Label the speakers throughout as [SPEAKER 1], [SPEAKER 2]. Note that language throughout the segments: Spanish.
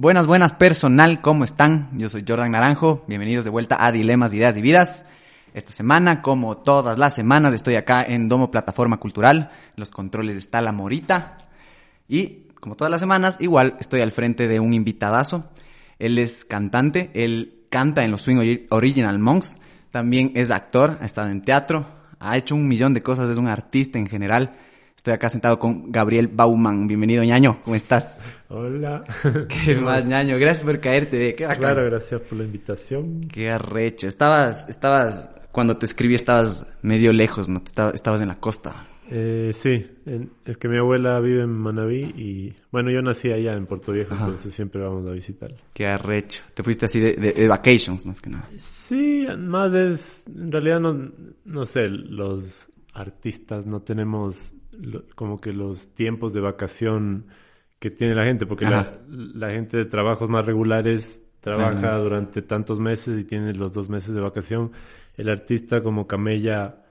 [SPEAKER 1] Buenas, buenas personal, ¿cómo están? Yo soy Jordan Naranjo, bienvenidos de vuelta a Dilemas, Ideas y Vidas. Esta semana, como todas las semanas, estoy acá en Domo Plataforma Cultural, los controles está la Morita. Y, como todas las semanas, igual estoy al frente de un invitadazo. Él es cantante, él canta en los Swing Original Monks, también es actor, ha estado en teatro, ha hecho un millón de cosas, es un artista en general. Estoy acá sentado con Gabriel Bauman. Bienvenido, ñaño. ¿Cómo estás?
[SPEAKER 2] Hola.
[SPEAKER 1] ¿Qué más, ñaño? Gracias por caerte. Qué bacán.
[SPEAKER 2] Claro, gracias por la invitación.
[SPEAKER 1] Qué arrecho. Estabas, estabas, cuando te escribí estabas medio lejos, ¿no? Estabas en la costa.
[SPEAKER 2] Eh, sí, es que mi abuela vive en Manabí y, bueno, yo nací allá en Puerto Viejo, entonces siempre vamos a visitar.
[SPEAKER 1] Qué arrecho. Te fuiste así de, de, vacations, más que nada.
[SPEAKER 2] Sí, más es, en realidad no, no sé, los artistas no tenemos como que los tiempos de vacación que tiene la gente, porque la, gente de trabajos más regulares trabaja durante tantos meses y tiene los dos meses de vacación. El artista como camella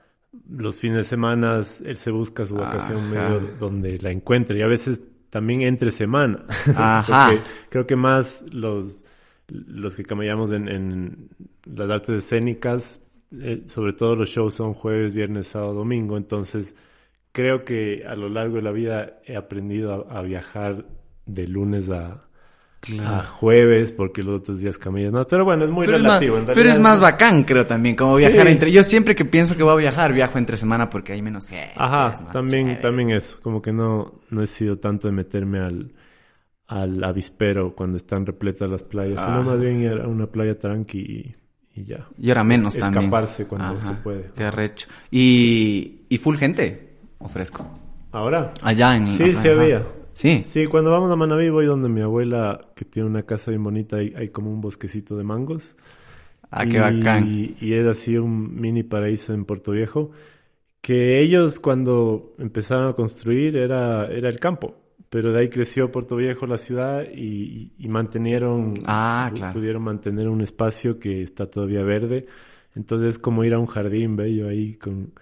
[SPEAKER 2] los fines de semana, él se busca su vacación medio donde la encuentre y a veces también entre semana. porque creo que más los, los que camellamos en, en las artes escénicas, eh, sobre todo los shows son jueves, viernes, sábado, domingo, entonces creo que a lo largo de la vida he aprendido a, viajar de lunes a, jueves, porque los otros días cambian más. Pero bueno, es muy relativo.
[SPEAKER 1] pero es más bacán, creo también, como viajar entre. Yo siempre que pienso que voy a viajar, viajo entre semana porque hay menos gente.
[SPEAKER 2] Ajá, también, también eso. Como que no, no he sido tanto de meterme al, al avispero cuando están repletas las playas, sino más bien ir a una playa tranqui y, ya.
[SPEAKER 1] Y ahora menos también.
[SPEAKER 2] Escaparse cuando se puede.
[SPEAKER 1] Qué arrecho. Y, y full gente ofrezco.
[SPEAKER 2] ¿Ahora?
[SPEAKER 1] Allá en...
[SPEAKER 2] Sí, sí había.
[SPEAKER 1] Sí.
[SPEAKER 2] Sí, cuando vamos a Manaví voy donde mi abuela, que tiene una casa bien bonita, y hay como un bosquecito de mangos.
[SPEAKER 1] Ah, qué bacán.
[SPEAKER 2] Y es así un mini paraíso en Puerto Viejo, que ellos cuando empezaron a construir era, era el campo. Pero de ahí creció Puerto Viejo, la ciudad, y, y mantenieron,
[SPEAKER 1] ah, claro.
[SPEAKER 2] pudieron mantener un espacio que está todavía verde. Entonces es como ir a un jardín bello ahí con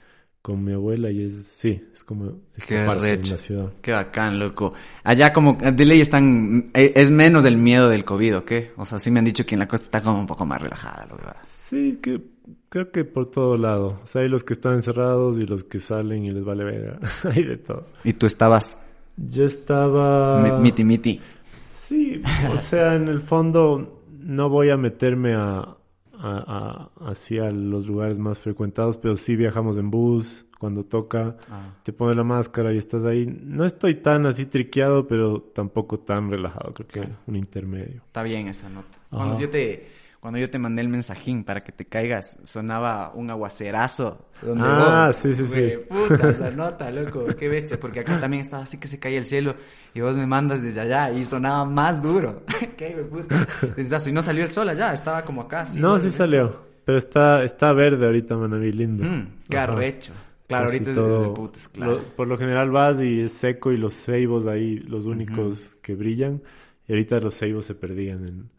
[SPEAKER 2] con mi abuela y es, sí, es como escaparse en la ciudad.
[SPEAKER 1] Qué bacán, loco. Allá como, de ley están, e, es menos el miedo del COVID, ¿o qué? O sea, sí me han dicho que en la costa está como un poco más relajada, lo verdad.
[SPEAKER 2] Sí, que creo que por todo lado. O sea, hay los que están encerrados y los que salen y les vale ver. hay de todo.
[SPEAKER 1] ¿Y tú estabas?
[SPEAKER 2] Yo estaba...
[SPEAKER 1] miti miti.
[SPEAKER 2] Sí, o sea, en el fondo no voy a meterme a a, hacia los lugares más frecuentados, pero sí viajamos en bus, cuando toca, ah. te pones la máscara y estás ahí. No estoy tan así triqueado, pero tampoco tan relajado, creo que un intermedio.
[SPEAKER 1] Está bien esa nota. Cuando yo te cuando yo te mandé el mensajín para que te caigas, sonaba un aguacerazo. Donde
[SPEAKER 2] ah, sí, sí, sí.
[SPEAKER 1] Puta, esa nota, loco, qué bestia, porque acá también estaba así que se caía el cielo y vos me mandas desde allá y sonaba más duro. qué puta. Y no salió el sol allá, estaba como acá.
[SPEAKER 2] no, sí salió, pero está, está verde ahorita, Manaví, lindo.
[SPEAKER 1] Mm, qué arrecho. Claro, ahorita es de putas, claro.
[SPEAKER 2] por lo general vas y es seco y los ceibos ahí, los únicos que brillan. Y ahorita los ceibos se perdían en,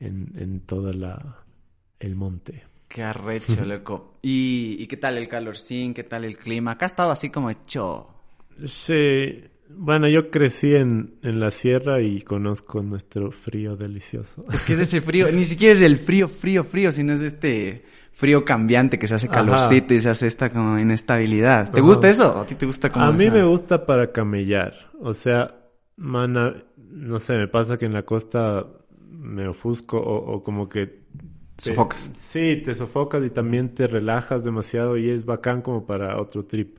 [SPEAKER 2] en, en toda la el monte.
[SPEAKER 1] Qué arrecho, loco. ¿Y, ¿Y qué tal el calorcín? ¿Qué tal el clima? Acá ha estado así como hecho.
[SPEAKER 2] Sí. Bueno, yo crecí en, en la sierra y conozco nuestro frío delicioso.
[SPEAKER 1] Es que es ese frío, ni siquiera es el frío, frío, frío, sino es este frío cambiante que se hace calorcito y se hace esta como inestabilidad. ¿Te gusta eso? ¿A ti te gusta como
[SPEAKER 2] A mí me gusta para camellar. O sea, mana, no sé, me pasa que en la costa me ofusco o, como que...
[SPEAKER 1] sofocas.
[SPEAKER 2] Sí, te sofocas y también te relajas demasiado y es bacán como para otro trip.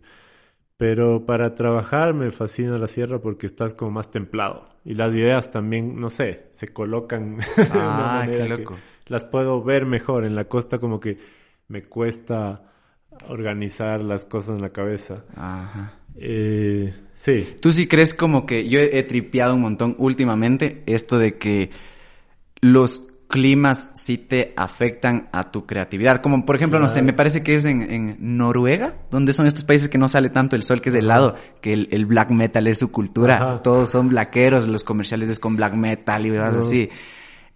[SPEAKER 2] Pero para trabajar me fascina la sierra porque estás como más templado. Y las ideas también, no sé, se colocan de una ah, manera que las puedo ver mejor. En la costa como que me cuesta organizar las cosas en la cabeza.
[SPEAKER 1] Ajá.
[SPEAKER 2] Eh, sí.
[SPEAKER 1] ¿Tú sí crees como que yo he tripeado un montón últimamente esto de que los climas sí te afectan a tu creatividad. Como por ejemplo, no sé, me parece que es en, Noruega, donde son estos países que no sale tanto el sol, que es del lado, que el, black metal es su cultura. Todos son blackeros, los comerciales es con black metal y cosas así.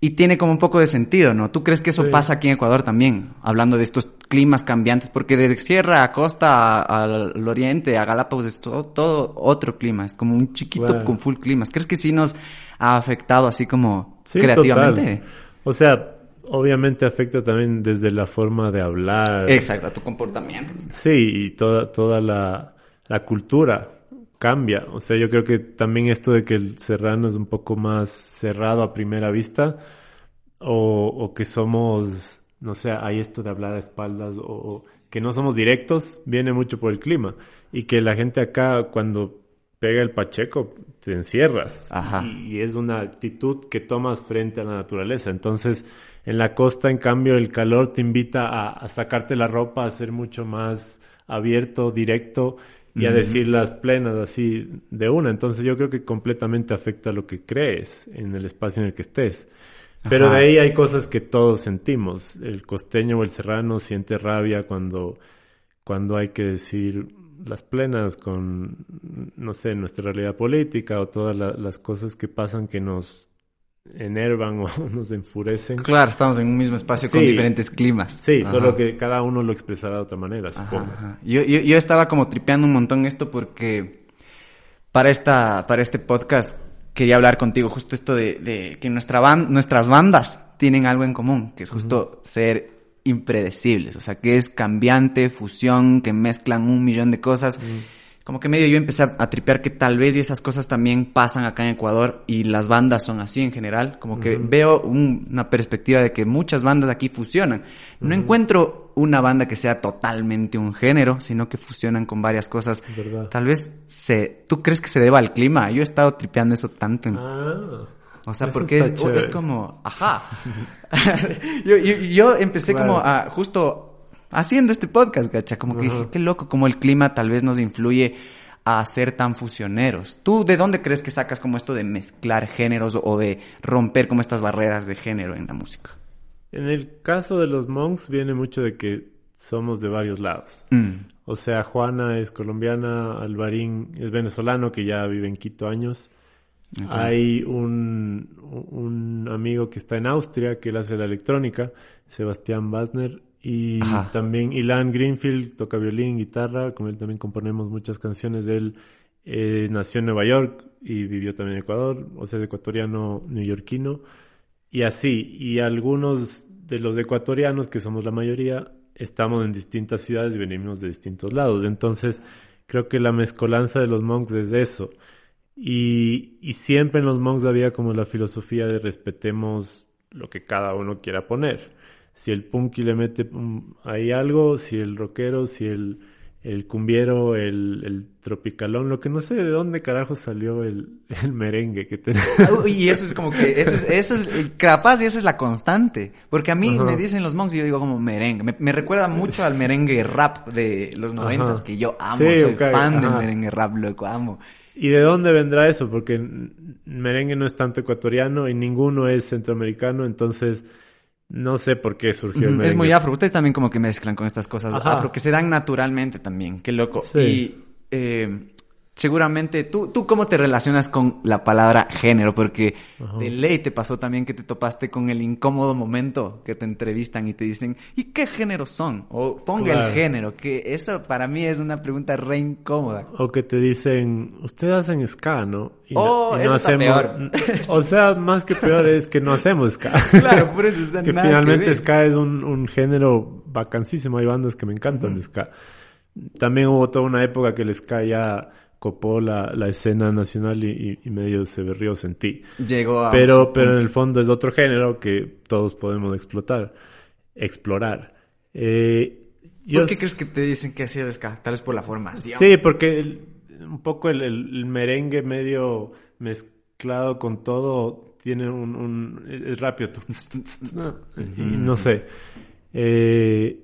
[SPEAKER 1] Y tiene como un poco de sentido, ¿no? ¿Tú crees que eso pasa aquí en Ecuador también? Hablando de estos climas cambiantes, porque de sierra a costa, al oriente, a Galápagos, es todo, todo otro clima. Es como un chiquito con full climas. ¿Crees que sí nos ha afectado así como Creativamente.
[SPEAKER 2] O sea, obviamente afecta también desde la forma de hablar.
[SPEAKER 1] Exacto, a tu comportamiento.
[SPEAKER 2] Sí, y toda, toda la, la cultura cambia. O sea, yo creo que también esto de que el serrano es un poco más cerrado a primera vista o, o que somos, no sé, hay esto de hablar a espaldas o, que no somos directos, viene mucho por el clima. Y que la gente acá cuando pega el pacheco, te encierras. Ajá. Y, es una actitud que tomas frente a la naturaleza. Entonces, en la costa, en cambio, el calor te invita a, a sacarte la ropa, a ser mucho más abierto, directo y a decir las plenas así de una. Entonces yo creo que completamente afecta lo que crees en el espacio en el que estés. Pero de ahí hay cosas que todos sentimos. El costeño o el serrano siente rabia cuando, cuando hay que decir las plenas con, no sé, nuestra realidad política o todas las cosas que pasan que nos enervan o nos enfurecen.
[SPEAKER 1] Claro, estamos en un mismo espacio con diferentes climas.
[SPEAKER 2] Sí, solo que cada uno lo expresará de otra manera, supongo.
[SPEAKER 1] Yo, yo, estaba como tripeando un montón esto porque para, esta, para este podcast quería hablar contigo justo esto de, que nuestra band, nuestras bandas tienen algo en común, que es justo ser impredecibles, o sea, que es cambiante, fusión, que mezclan un millón de cosas como que medio yo empecé a, tripear que tal vez y esas cosas también pasan acá en Ecuador y las bandas son así en general. Como que veo una perspectiva de que muchas bandas aquí fusionan. No encuentro una banda que sea totalmente un género, sino que fusionan con varias cosas. Tal vez se... ¿Tú crees que se deba al clima? Yo he estado tripeando eso tanto.
[SPEAKER 2] Ah.
[SPEAKER 1] O sea, porque es, es, como, ajá. yo, yo, empecé como a justo haciendo este podcast, gacha. Como que dije, qué loco, como el clima tal vez nos influye a ser tan fusioneros. ¿Tú de dónde crees que sacas como esto de mezclar géneros o de romper como estas barreras de género en la música?
[SPEAKER 2] En el caso de los monks viene mucho de que somos de varios lados. Mm. O sea, Juana es colombiana, Alvarín es venezolano que ya vive en Quito años. Hay un, un, amigo que está en Austria que él hace la electrónica, Sebastián Basner, y también Ilan Greenfield toca violín, guitarra, con él también componemos muchas canciones de él. Eh, nació en Nueva York y vivió también en Ecuador, o sea, es ecuatoriano neoyorquino. Y así, y algunos de los ecuatorianos, que somos la mayoría, estamos en distintas ciudades y venimos de distintos lados. Entonces, creo que la mezcolanza de los monks es eso. Y, y siempre en los monks había como la filosofía de respetemos lo que cada uno quiera poner si el punky le mete ahí algo, si el rockero, si el, el cumbiero, el, el, tropicalón, lo que no sé de dónde carajo salió el, el merengue que tenemos.
[SPEAKER 1] Y eso es como que, eso es, eso es, capaz y esa es la constante. Porque a mí me dicen los monks y yo digo como merengue. Me, recuerda mucho al merengue rap de los noventas, que yo amo, soy fan del merengue rap, loco, amo.
[SPEAKER 2] ¿Y de dónde vendrá eso? Porque merengue no es tanto ecuatoriano y ninguno es centroamericano, entonces no sé por qué surgió el
[SPEAKER 1] Es muy afro. Ustedes también como que mezclan con estas cosas afro que se dan naturalmente también. Qué loco. Sí. Y eh, seguramente, ¿tú, ¿tú cómo te relacionas con la palabra género? Porque de ley te pasó también que te topaste con el incómodo momento que te entrevistan y te dicen, ¿y qué géneros son? O ponga el género, que eso para mí es una pregunta re incómoda.
[SPEAKER 2] O que te dicen, ustedes hacen ska, ¿no?
[SPEAKER 1] Y oh, no, eso hacemos... peor.
[SPEAKER 2] O sea, más que peor es que no hacemos ska.
[SPEAKER 1] claro, por eso
[SPEAKER 2] es Que finalmente ska es un, un género vacancísimo. Hay bandas que me encantan de ska. También hubo toda una época que el ska ya copó la, la escena nacional y, medio se berrió sentí.
[SPEAKER 1] Llegó a
[SPEAKER 2] pero, pero en el fondo es otro género que todos podemos explotar, explorar. Eh,
[SPEAKER 1] ¿Por qué crees que te dicen que hacía ska? Tal vez por la formación.
[SPEAKER 2] Sí, porque un poco el, merengue medio mezclado con todo tiene un, un es rápido. y no sé. Eh,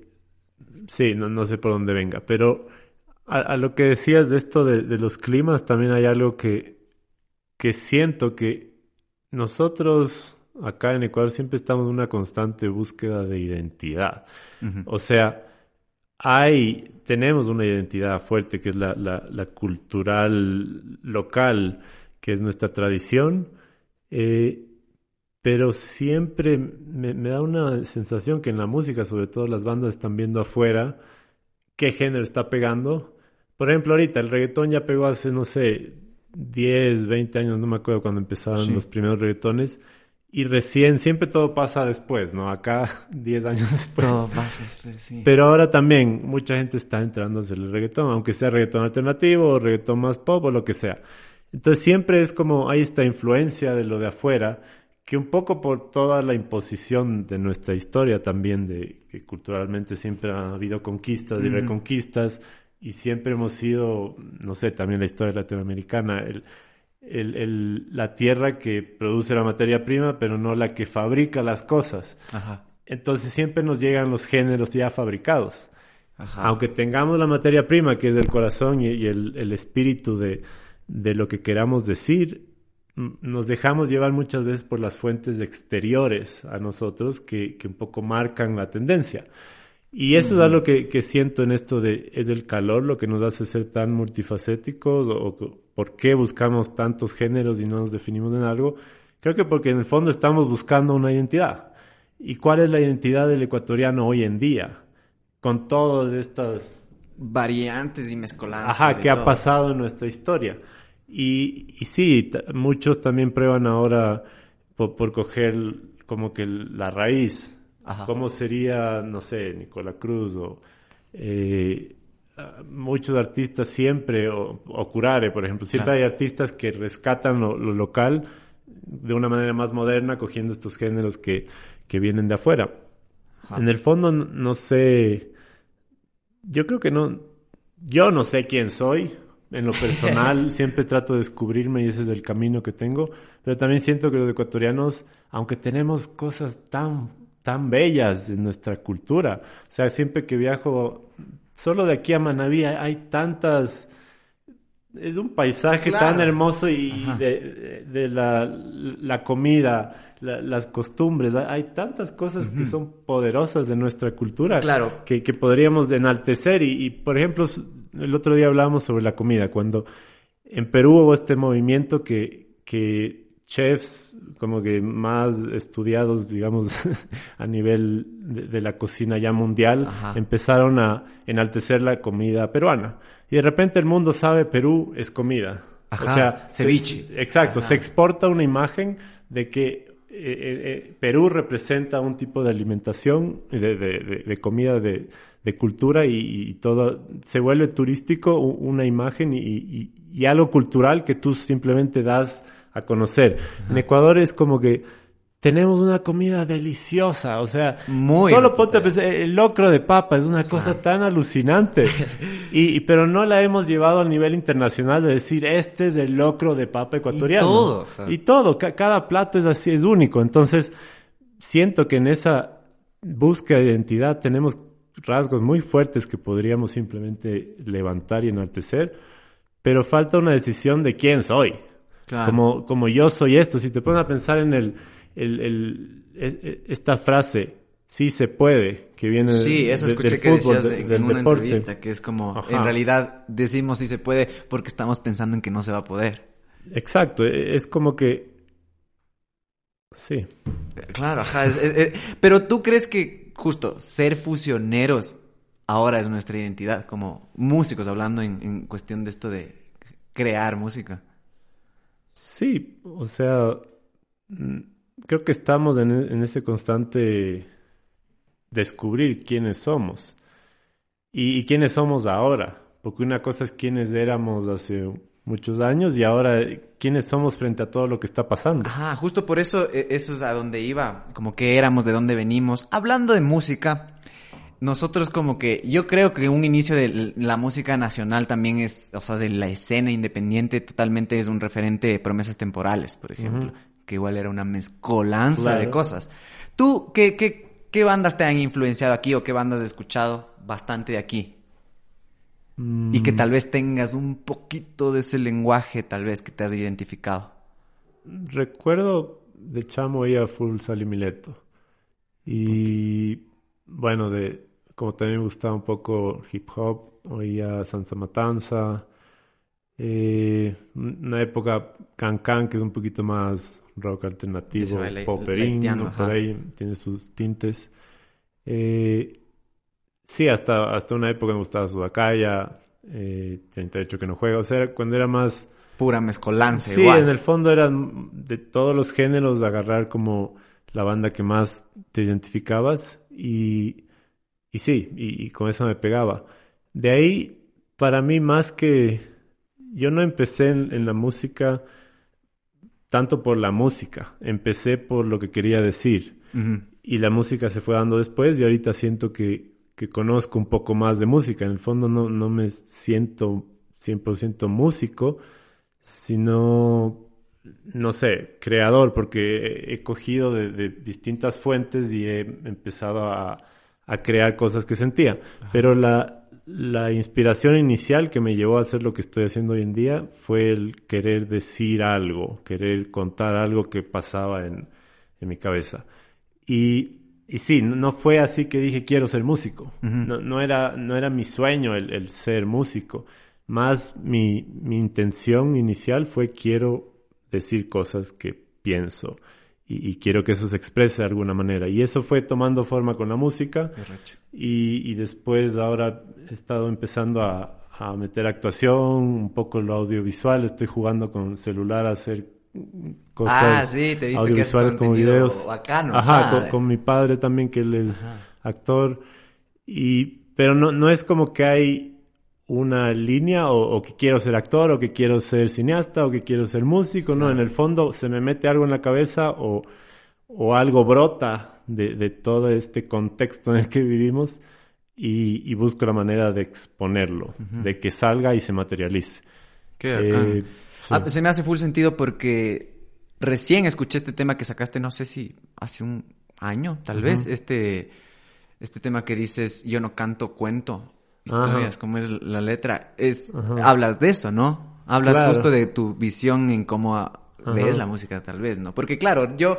[SPEAKER 2] sí, no, no sé por dónde venga, pero a, lo que decías de esto de, los climas, también hay algo que, que siento que nosotros acá en Ecuador siempre estamos en una constante búsqueda de identidad. O sea, hay, tenemos una identidad fuerte que es la, la, cultural local, que es nuestra tradición, eh, pero siempre me, me, da una sensación que en la música, sobre todo las bandas están viendo afuera qué género está pegando por ejemplo, ahorita el reggaetón ya pegó hace, no sé, 10, 20 años, no me acuerdo cuando empezaron los primeros reggaetones. y recién, siempre todo pasa después, ¿no? Acá 10 años después.
[SPEAKER 1] Todo pasa después, sí.
[SPEAKER 2] Pero ahora también mucha gente está entrando en el reggaetón, aunque sea reggaetón alternativo o reggaetón más pop o lo que sea. Entonces siempre es como hay esta influencia de lo de afuera, que un poco por toda la imposición de nuestra historia también, de que culturalmente siempre ha habido conquistas y reconquistas, y siempre hemos sido, no sé, también la historia latinoamericana, el, el, el, la tierra que produce la materia prima, pero no la que fabrica las cosas.
[SPEAKER 1] Ajá.
[SPEAKER 2] Entonces siempre nos llegan los géneros ya fabricados.
[SPEAKER 1] Ajá.
[SPEAKER 2] Aunque tengamos la materia prima, que es el corazón y, y el, el, espíritu de, de, lo que queramos decir, nos dejamos llevar muchas veces por las fuentes exteriores a nosotros que, que un poco marcan la tendencia. Y eso uh -huh. es algo que, que, siento en esto de, es el calor lo que nos hace ser tan multifacéticos o, o, por qué buscamos tantos géneros y no nos definimos en algo. Creo que porque en el fondo estamos buscando una identidad. ¿Y cuál es la identidad del ecuatoriano hoy en día? Con todas estas...
[SPEAKER 1] Variantes y mezcolanzas.
[SPEAKER 2] Ajá, que ha pasado en nuestra historia. Y, y sí, muchos también prueban ahora por, por coger como que la raíz
[SPEAKER 1] Ajá.
[SPEAKER 2] ¿Cómo sería, no sé, Nicola Cruz o eh, muchos artistas siempre, o, o, Curare, por ejemplo, siempre claro. hay artistas que rescatan lo, lo, local de una manera más moderna, cogiendo estos géneros que, que vienen de afuera. Ajá. En el fondo, no sé, yo creo que no, yo no sé quién soy. En lo personal, siempre trato de descubrirme y ese es el camino que tengo. Pero también siento que los ecuatorianos, aunque tenemos cosas tan tan bellas en nuestra cultura. O sea, siempre que viajo, solo de aquí a Manaví hay, tantas... Es un paisaje claro. tan hermoso y de, de, la, la comida, la, las costumbres, hay tantas cosas uh -huh. que son poderosas de nuestra cultura
[SPEAKER 1] claro.
[SPEAKER 2] que, que podríamos enaltecer. Y, y, por ejemplo, el otro día hablábamos sobre la comida, cuando en Perú hubo este movimiento que, que chefs como que más estudiados, digamos, a nivel de, de la cocina ya mundial,
[SPEAKER 1] Ajá.
[SPEAKER 2] empezaron a enaltecer la comida peruana. Y de repente el mundo sabe Perú es comida.
[SPEAKER 1] Ajá,
[SPEAKER 2] o sea,
[SPEAKER 1] ceviche.
[SPEAKER 2] Se, exacto,
[SPEAKER 1] Ajá.
[SPEAKER 2] se exporta una imagen de que eh, eh, Perú representa un tipo de alimentación, de, de, de comida, de, cultura y, y, todo. Se vuelve turístico una imagen y, y, y algo cultural que tú simplemente das a conocer. Ajá. En Ecuador es como que tenemos una comida deliciosa, o sea,
[SPEAKER 1] Muy
[SPEAKER 2] solo ponte a pensar, el locro de papa es una cosa tan alucinante, y, y, pero no la hemos llevado al nivel internacional de decir, este es el locro de papa ecuatoriano.
[SPEAKER 1] Y todo.
[SPEAKER 2] Y todo, cada plato es así, es único, entonces siento que en esa búsqueda de identidad tenemos rasgos muy fuertes que podríamos simplemente levantar y enaltecer, pero falta una decisión de quién soy. Claro. Como, como yo soy esto. Si te pones a pensar en el, el, el, el esta frase, sí se puede, que viene
[SPEAKER 1] Sí, eso
[SPEAKER 2] de,
[SPEAKER 1] escuché
[SPEAKER 2] del
[SPEAKER 1] que
[SPEAKER 2] fútbol,
[SPEAKER 1] decías
[SPEAKER 2] de,
[SPEAKER 1] en una
[SPEAKER 2] deporte.
[SPEAKER 1] entrevista, que es como,
[SPEAKER 2] Ajá.
[SPEAKER 1] en realidad decimos sí se puede porque estamos pensando en que no se va a poder.
[SPEAKER 2] Exacto, e, es como que... Sí.
[SPEAKER 1] Claro, ajá. Es, es, es, pero tú crees que justo ser fusioneros ahora es nuestra identidad, como músicos, hablando en, en cuestión de esto de crear música.
[SPEAKER 2] Sí, o sea, mm, creo que estamos en, en ese constante descubrir quiénes somos y, y, quiénes somos ahora, porque una cosa es quiénes éramos hace muchos años y ahora quiénes somos frente a todo lo que está pasando.
[SPEAKER 1] Ajá, justo por eso e, eso es a donde iba, como que éramos, de dónde venimos. Hablando de música, nosotros como que, yo creo que un inicio de la música nacional también es, o sea, de la escena independiente totalmente es un referente de promesas temporales, por ejemplo, uh -huh. que igual era una mezcolanza claro. de cosas. ¿Tú qué, qué, qué bandas te han influenciado aquí o qué bandas has escuchado bastante de aquí? Mm. Y que tal vez tengas un poquito de ese lenguaje, tal vez, que te has identificado.
[SPEAKER 2] Recuerdo de chamo a full Sally Mileto. Y bueno, de como también me gustaba un poco hip hop, oía Sansa Matanza. Eh, una época Can Can, que es un poquito más rock alternativo, poperín, por ahí tiene sus tintes. Eh, sí, hasta, hasta una época me gustaba Sudacaya, eh, 38 que no juega, o sea, cuando era más
[SPEAKER 1] pura mezcolanza.
[SPEAKER 2] Sí, en el fondo eran de todos los géneros agarrar como la banda que más te identificabas y, y sí, y, con eso me pegaba. De ahí, para mí, más que yo no empecé en, la música tanto por la música, empecé por lo que quería decir. Y la música se fue dando después y ahorita siento que, que conozco un poco más de música. En el fondo no, no me siento 100% músico, sino, no sé, creador, porque he cogido de, distintas fuentes y he empezado a, crear cosas que sentía. Pero la, la inspiración inicial que me llevó a hacer lo que estoy haciendo hoy en día fue el querer decir algo, querer contar algo que pasaba en, en mi cabeza. Y y sí, no fue así que dije quiero ser músico. no, no, era, no era mi sueño el, el ser músico. Más mi, mi, intención inicial fue quiero decir cosas que pienso y, quiero que eso se exprese de alguna manera. Y eso fue tomando forma con la música. Y, y, después ahora he estado empezando a, a meter actuación, un poco lo audiovisual. Estoy jugando con celular a hacer cosas
[SPEAKER 1] ah, sí, te
[SPEAKER 2] audiovisuales como videos. Ajá, con, mi padre también, que él es actor. Y, pero no, no es como que hay una línea o, que quiero ser actor o que quiero ser cineasta o que quiero ser músico, no, en el fondo se me mete algo en la cabeza o, o algo brota de, de, todo este contexto en el que vivimos y, y busco la manera de exponerlo, de que salga y se materialice.
[SPEAKER 1] Qué Ah, se me hace full sentido porque recién escuché este tema que sacaste, no sé si hace un año, tal vez, este, este tema que dices, yo no canto, cuento historias, como es la letra, es, hablas de eso, ¿no? Hablas justo de tu visión en cómo ves la música, tal vez, ¿no? Porque claro, yo,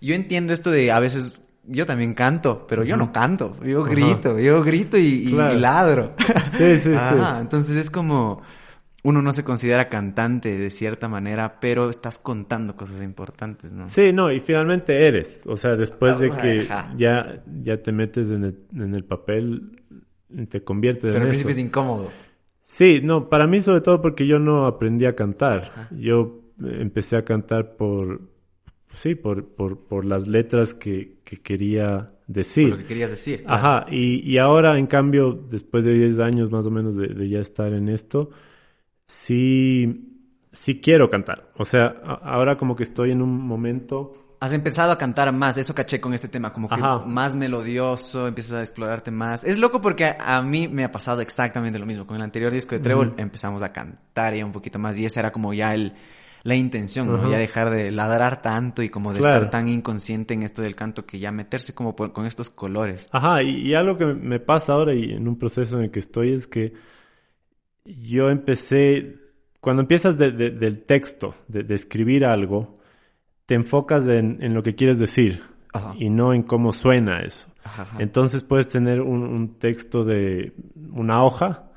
[SPEAKER 1] yo entiendo esto de a veces yo también canto, pero yo no canto, yo grito, yo grito y, ladro.
[SPEAKER 2] Sí, sí, sí.
[SPEAKER 1] Entonces es como, uno no se considera cantante de cierta manera, pero estás contando cosas importantes, ¿no?
[SPEAKER 2] Sí, no, y finalmente eres. O sea, después de que ya, ya te metes en el, en el papel, te conviertes en
[SPEAKER 1] Pero
[SPEAKER 2] al
[SPEAKER 1] principio es incómodo.
[SPEAKER 2] Sí, no, para mí sobre todo porque yo no aprendí a cantar. Yo empecé a cantar por, sí, por, por, por las letras que, que quería decir.
[SPEAKER 1] lo que querías decir.
[SPEAKER 2] Ajá, y, y ahora en cambio, después de 10 años más o menos de, de ya estar en esto, sí, sí quiero cantar. O sea, ahora como que estoy en un momento...
[SPEAKER 1] Has empezado a cantar más, eso caché con este tema, como que más melodioso, empiezas a explorarte más. Es loco porque a, mí me ha pasado exactamente lo mismo. Con el anterior disco de Trébol empezamos a cantar ya un poquito más y esa era como ya el, la intención, ¿no? Ya dejar de ladrar tanto y como de estar tan inconsciente en esto del canto que ya meterse como con estos colores.
[SPEAKER 2] Ajá, y, y, algo que me pasa ahora y en un proceso en el que estoy es que yo empecé, cuando empiezas del texto, de, escribir algo, te enfocas en, lo que quieres decir y no en cómo suena eso. Entonces puedes tener un, texto de una hoja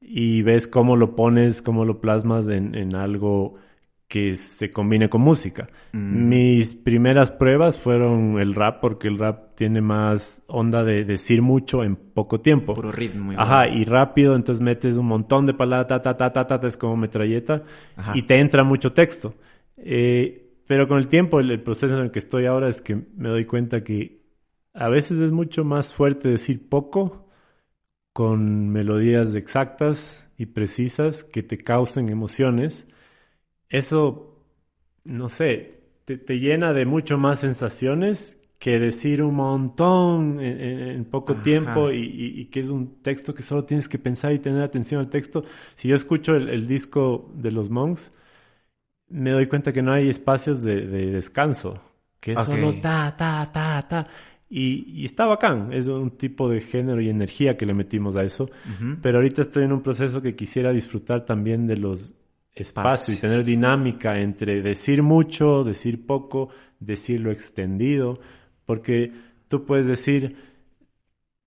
[SPEAKER 2] y ves cómo lo pones, cómo lo plasmas en algo que se combine con música. Mm. Mis primeras pruebas fueron el rap, porque el rap tiene más onda de decir mucho en poco tiempo.
[SPEAKER 1] Puro ritmo.
[SPEAKER 2] Ajá, y rápido, entonces metes un montón de palabras, ta, ta, ta, ta, ta, es como metralleta, y te entra mucho texto. Eh, pero con el tiempo, el, proceso en el que estoy ahora es que me doy cuenta que a veces es mucho más fuerte decir poco con melodías exactas y precisas que te causen emociones eso, no sé, te, llena de mucho más sensaciones que decir un montón en, poco tiempo y, que es un texto que solo tienes que pensar y tener atención al texto. Si yo escucho el, disco de los Monks, me doy cuenta que no hay espacios de, descanso, que es solo ta, ta, ta, ta. Y, está bacán, es un tipo de género y energía que le metimos a eso. Pero ahorita estoy en un proceso que quisiera disfrutar también de los espacio y tener dinámica entre decir mucho, decir poco, decirlo extendido, porque tú puedes decir,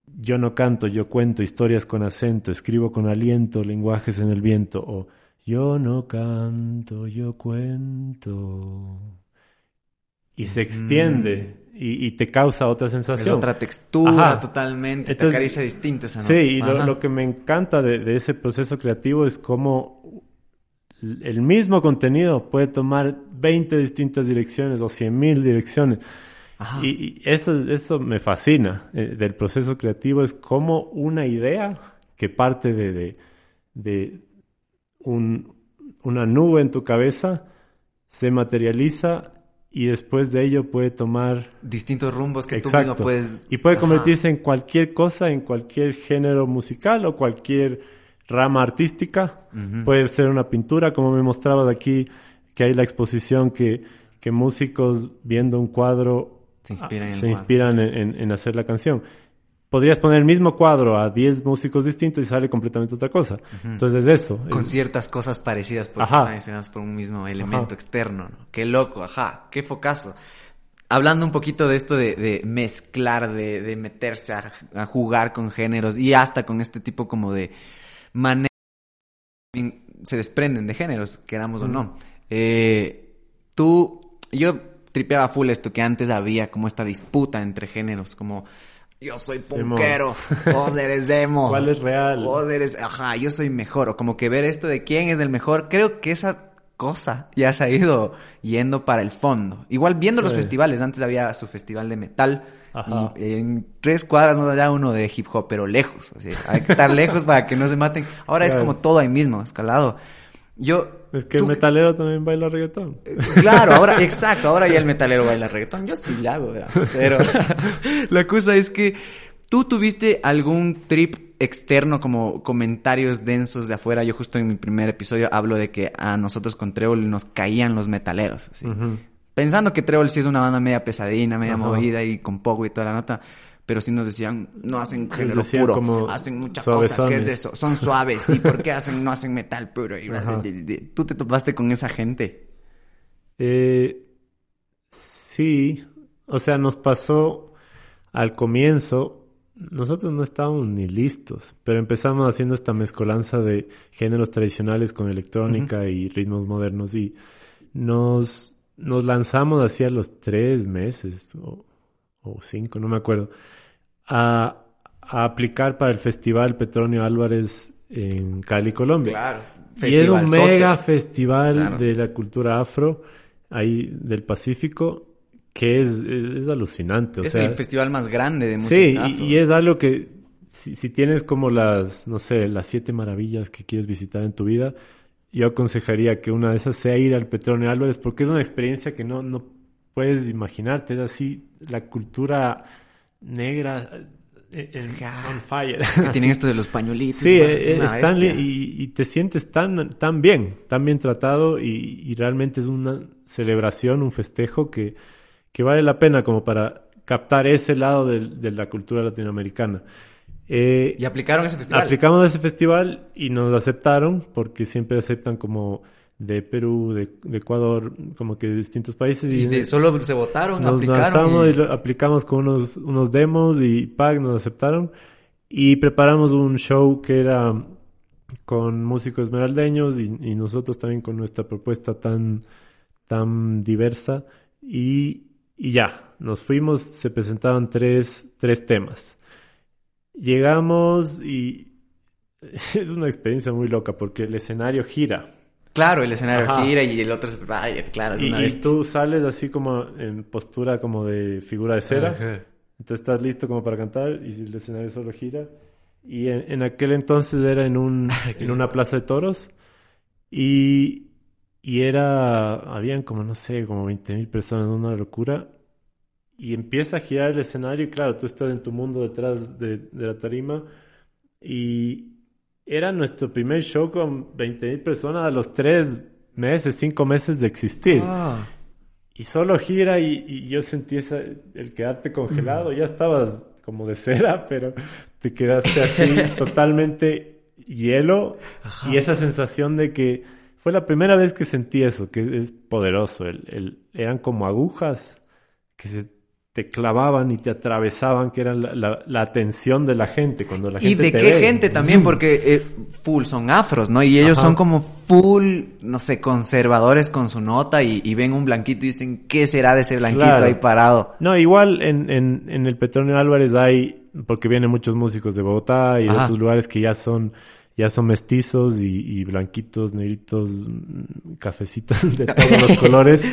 [SPEAKER 2] yo no canto, yo cuento historias con acento, escribo con aliento, lenguajes en el viento, o yo no canto, yo cuento. Y se extiende. Y, te causa otra sensación. Es
[SPEAKER 1] otra textura totalmente, te acaricia distinta esa
[SPEAKER 2] Sí, y lo, que me encanta de, de, ese proceso creativo es cómo el mismo contenido puede tomar 20 distintas direcciones o 100.000 direcciones. Y, eso, eso me fascina eh, del proceso creativo, es como una idea que parte de, de, un, una nube en tu cabeza se materializa y después de ello puede tomar
[SPEAKER 1] distintos rumbos que tú mismo puedes
[SPEAKER 2] y puede convertirse en cualquier cosa, en cualquier género musical o cualquier rama artística. Puede ser una pintura, como me mostrabas aquí, que hay la exposición que, que músicos viendo un cuadro
[SPEAKER 1] se inspiran,
[SPEAKER 2] en, se inspiran en, hacer la canción. Podrías poner el mismo cuadro a 10 músicos distintos y sale completamente otra cosa. Entonces eso.
[SPEAKER 1] Con ciertas cosas parecidas porque están inspiradas por un mismo elemento externo. ¿no? Qué loco, ajá, qué focazo. Hablando un poquito de esto de, mezclar, de, meterse a, jugar con géneros y hasta con este tipo como de manera se desprenden de géneros, queramos o no. Eh, tú, yo tripeaba full esto que antes había como esta disputa entre géneros, como yo soy punkero, vos eres demo.
[SPEAKER 2] ¿Cuál es real?
[SPEAKER 1] Vos eres, ajá, yo soy mejor. O como que ver esto de quién es el mejor, creo que esa cosa ya se ha ido yendo para el fondo. Igual viendo los festivales, antes había su festival de metal. Ajá. en tres cuadras no había uno de hip hop, pero lejos. hay que estar lejos para que no se maten. Ahora es como todo ahí mismo, escalado. Yo
[SPEAKER 2] es que el metalero también baila reggaetón.
[SPEAKER 1] Claro, ahora, exacto, ahora ya el metalero baila reggaetón. Yo sí le hago, ¿verdad? Pero la cosa es que tú tuviste algún trip externo como comentarios densos de afuera. Yo justo en mi primer episodio hablo de que a nosotros con Treble nos caían los metaleros. Pensando que Treble sí es una banda media pesadina, media movida y con poco y toda la nota pero sí nos decían, no hacen género puro, hacen muchas cosas, ¿qué es eso? Son suaves, ¿y por qué hacen, no hacen metal puro? ¿Tú te topaste con esa gente?
[SPEAKER 2] Eh, sí, o sea, nos pasó al comienzo, nosotros no estábamos ni listos, pero empezamos haciendo esta mezcolanza de géneros tradicionales con electrónica y ritmos modernos y nos, nos lanzamos hacia los tres meses o, o cinco, no me acuerdo a, aplicar para el Festival Petronio Álvarez en Cali, Colombia.
[SPEAKER 1] Claro.
[SPEAKER 2] Y era un mega festival de la cultura afro ahí del Pacífico que es, es, alucinante.
[SPEAKER 1] es el festival más grande de
[SPEAKER 2] música. Sí, y, es algo que si, si, tienes como las, no sé, las siete maravillas que quieres visitar en tu vida, yo aconsejaría que una de esas sea ir al Petronio Álvarez porque es una experiencia que no, no puedes imaginarte. Es así, la cultura negra eh, en, on fire.
[SPEAKER 1] tienen esto de los pañuelitos.
[SPEAKER 2] Sí, eh, y, te sientes tan, tan bien, tan bien tratado y, realmente es una celebración, un festejo que, que, vale la pena como para captar ese lado de, la cultura latinoamericana.
[SPEAKER 1] Eh, ¿Y aplicaron ese festival?
[SPEAKER 2] Aplicamos ese festival y nos aceptaron porque siempre aceptan como de Perú, de, Ecuador, como que de distintos países.
[SPEAKER 1] Y, de solo se votaron,
[SPEAKER 2] nos
[SPEAKER 1] aplicaron.
[SPEAKER 2] y... aplicamos con unos, unos demos y PAG nos aceptaron. Y preparamos un show que era con músicos esmeraldeños y, nosotros también con nuestra propuesta tan, tan diversa. Y, y ya, nos fuimos, se presentaban tres, tres temas. Llegamos y es una experiencia muy loca porque el escenario gira.
[SPEAKER 1] Claro, el escenario gira y el otro se prepara, claro, es
[SPEAKER 2] y, y tú sales así como en postura como de figura de cera. Entonces estás listo como para cantar y el escenario solo gira. Y en, aquel entonces era en, un, en una plaza de toros y, y era, habían como, no sé, como 20 mil personas, una locura. Y empieza a girar el escenario y claro, tú estás en tu mundo detrás de, de la tarima y, era nuestro primer show con 20.000 personas a los tres meses, cinco meses de existir. Ah. Y solo gira y, yo sentí esa, el quedarte congelado. Ya estabas como de cera, pero te quedaste así totalmente hielo. Y esa sensación de que fue la primera vez que sentí eso, que es poderoso. el, eran como agujas que se te clavaban y te atravesaban, que era la, atención de la gente cuando la gente
[SPEAKER 1] ¿Y de qué gente también? Porque eh, full son afros, ¿no? Y ellos son como full, no sé, conservadores con su nota y, ven un blanquito y dicen, ¿qué será de ese blanquito ahí parado?
[SPEAKER 2] No, igual en, en, en el Petronio Álvarez hay, porque vienen muchos músicos de Bogotá y de otros lugares que ya son ya son mestizos y, blanquitos, negritos, cafecitos de todos los colores.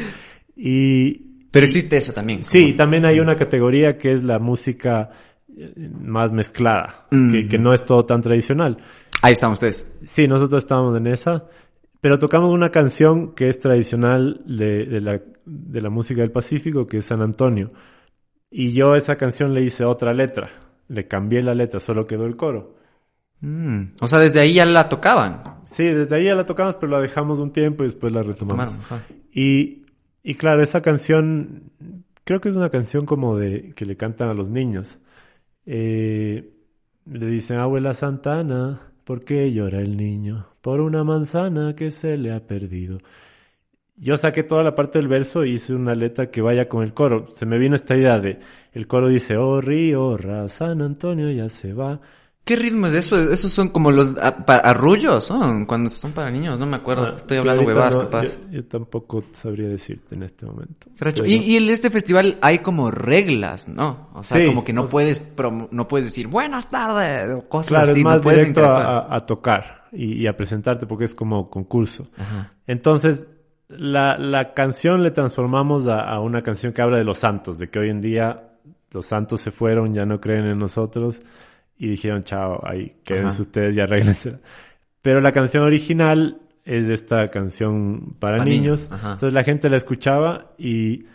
[SPEAKER 2] Y,
[SPEAKER 1] Pero existe eso también.
[SPEAKER 2] Sí, también hay una categoría que es la música eh, más mezclada, que, que, no es todo tan tradicional.
[SPEAKER 1] Ahí están ustedes.
[SPEAKER 2] Sí, nosotros estábamos en esa, pero tocamos una canción que es tradicional de, de, la, de la música del Pacífico, que es San Antonio. Y yo a esa canción le hice otra letra, le cambié la letra, solo quedó el coro.
[SPEAKER 1] Mm. O sea, desde ahí ya la tocaban.
[SPEAKER 2] Sí, desde ahí ya la tocamos, pero la dejamos un tiempo y después la retomamos. y, y claro, esa canción, creo que es una canción como de que le cantan a los niños. Eh, le dicen, abuela Santana, ¿por qué llora el niño? Por una manzana que se le ha perdido. Yo saqué toda la parte del verso y hice una letra que vaya con el coro. Se me vino esta idea de, el coro dice, oh río, San Antonio ya se va.
[SPEAKER 1] ¿Qué ritmo es eso? Esos son como los arrullos, son cuando son para niños, no me acuerdo. Ah, Estoy hablando huevadas, capaz.
[SPEAKER 2] Yo, tampoco sabría decirte en este momento.
[SPEAKER 1] Y, en este festival hay como reglas, ¿no? O sea, como que no puedes no puedes decir buenas tardes o cosas
[SPEAKER 2] claro,
[SPEAKER 1] así.
[SPEAKER 2] Es más directo a, tocar y, a presentarte porque es como concurso. Entonces, la, la, canción le transformamos a, a una canción que habla de los santos, de que hoy en día los santos se fueron, ya no creen en nosotros y dijeron, chao, ahí quédense ustedes y arreglense. Pero la canción original es esta canción para, niños. Entonces la gente la escuchaba y,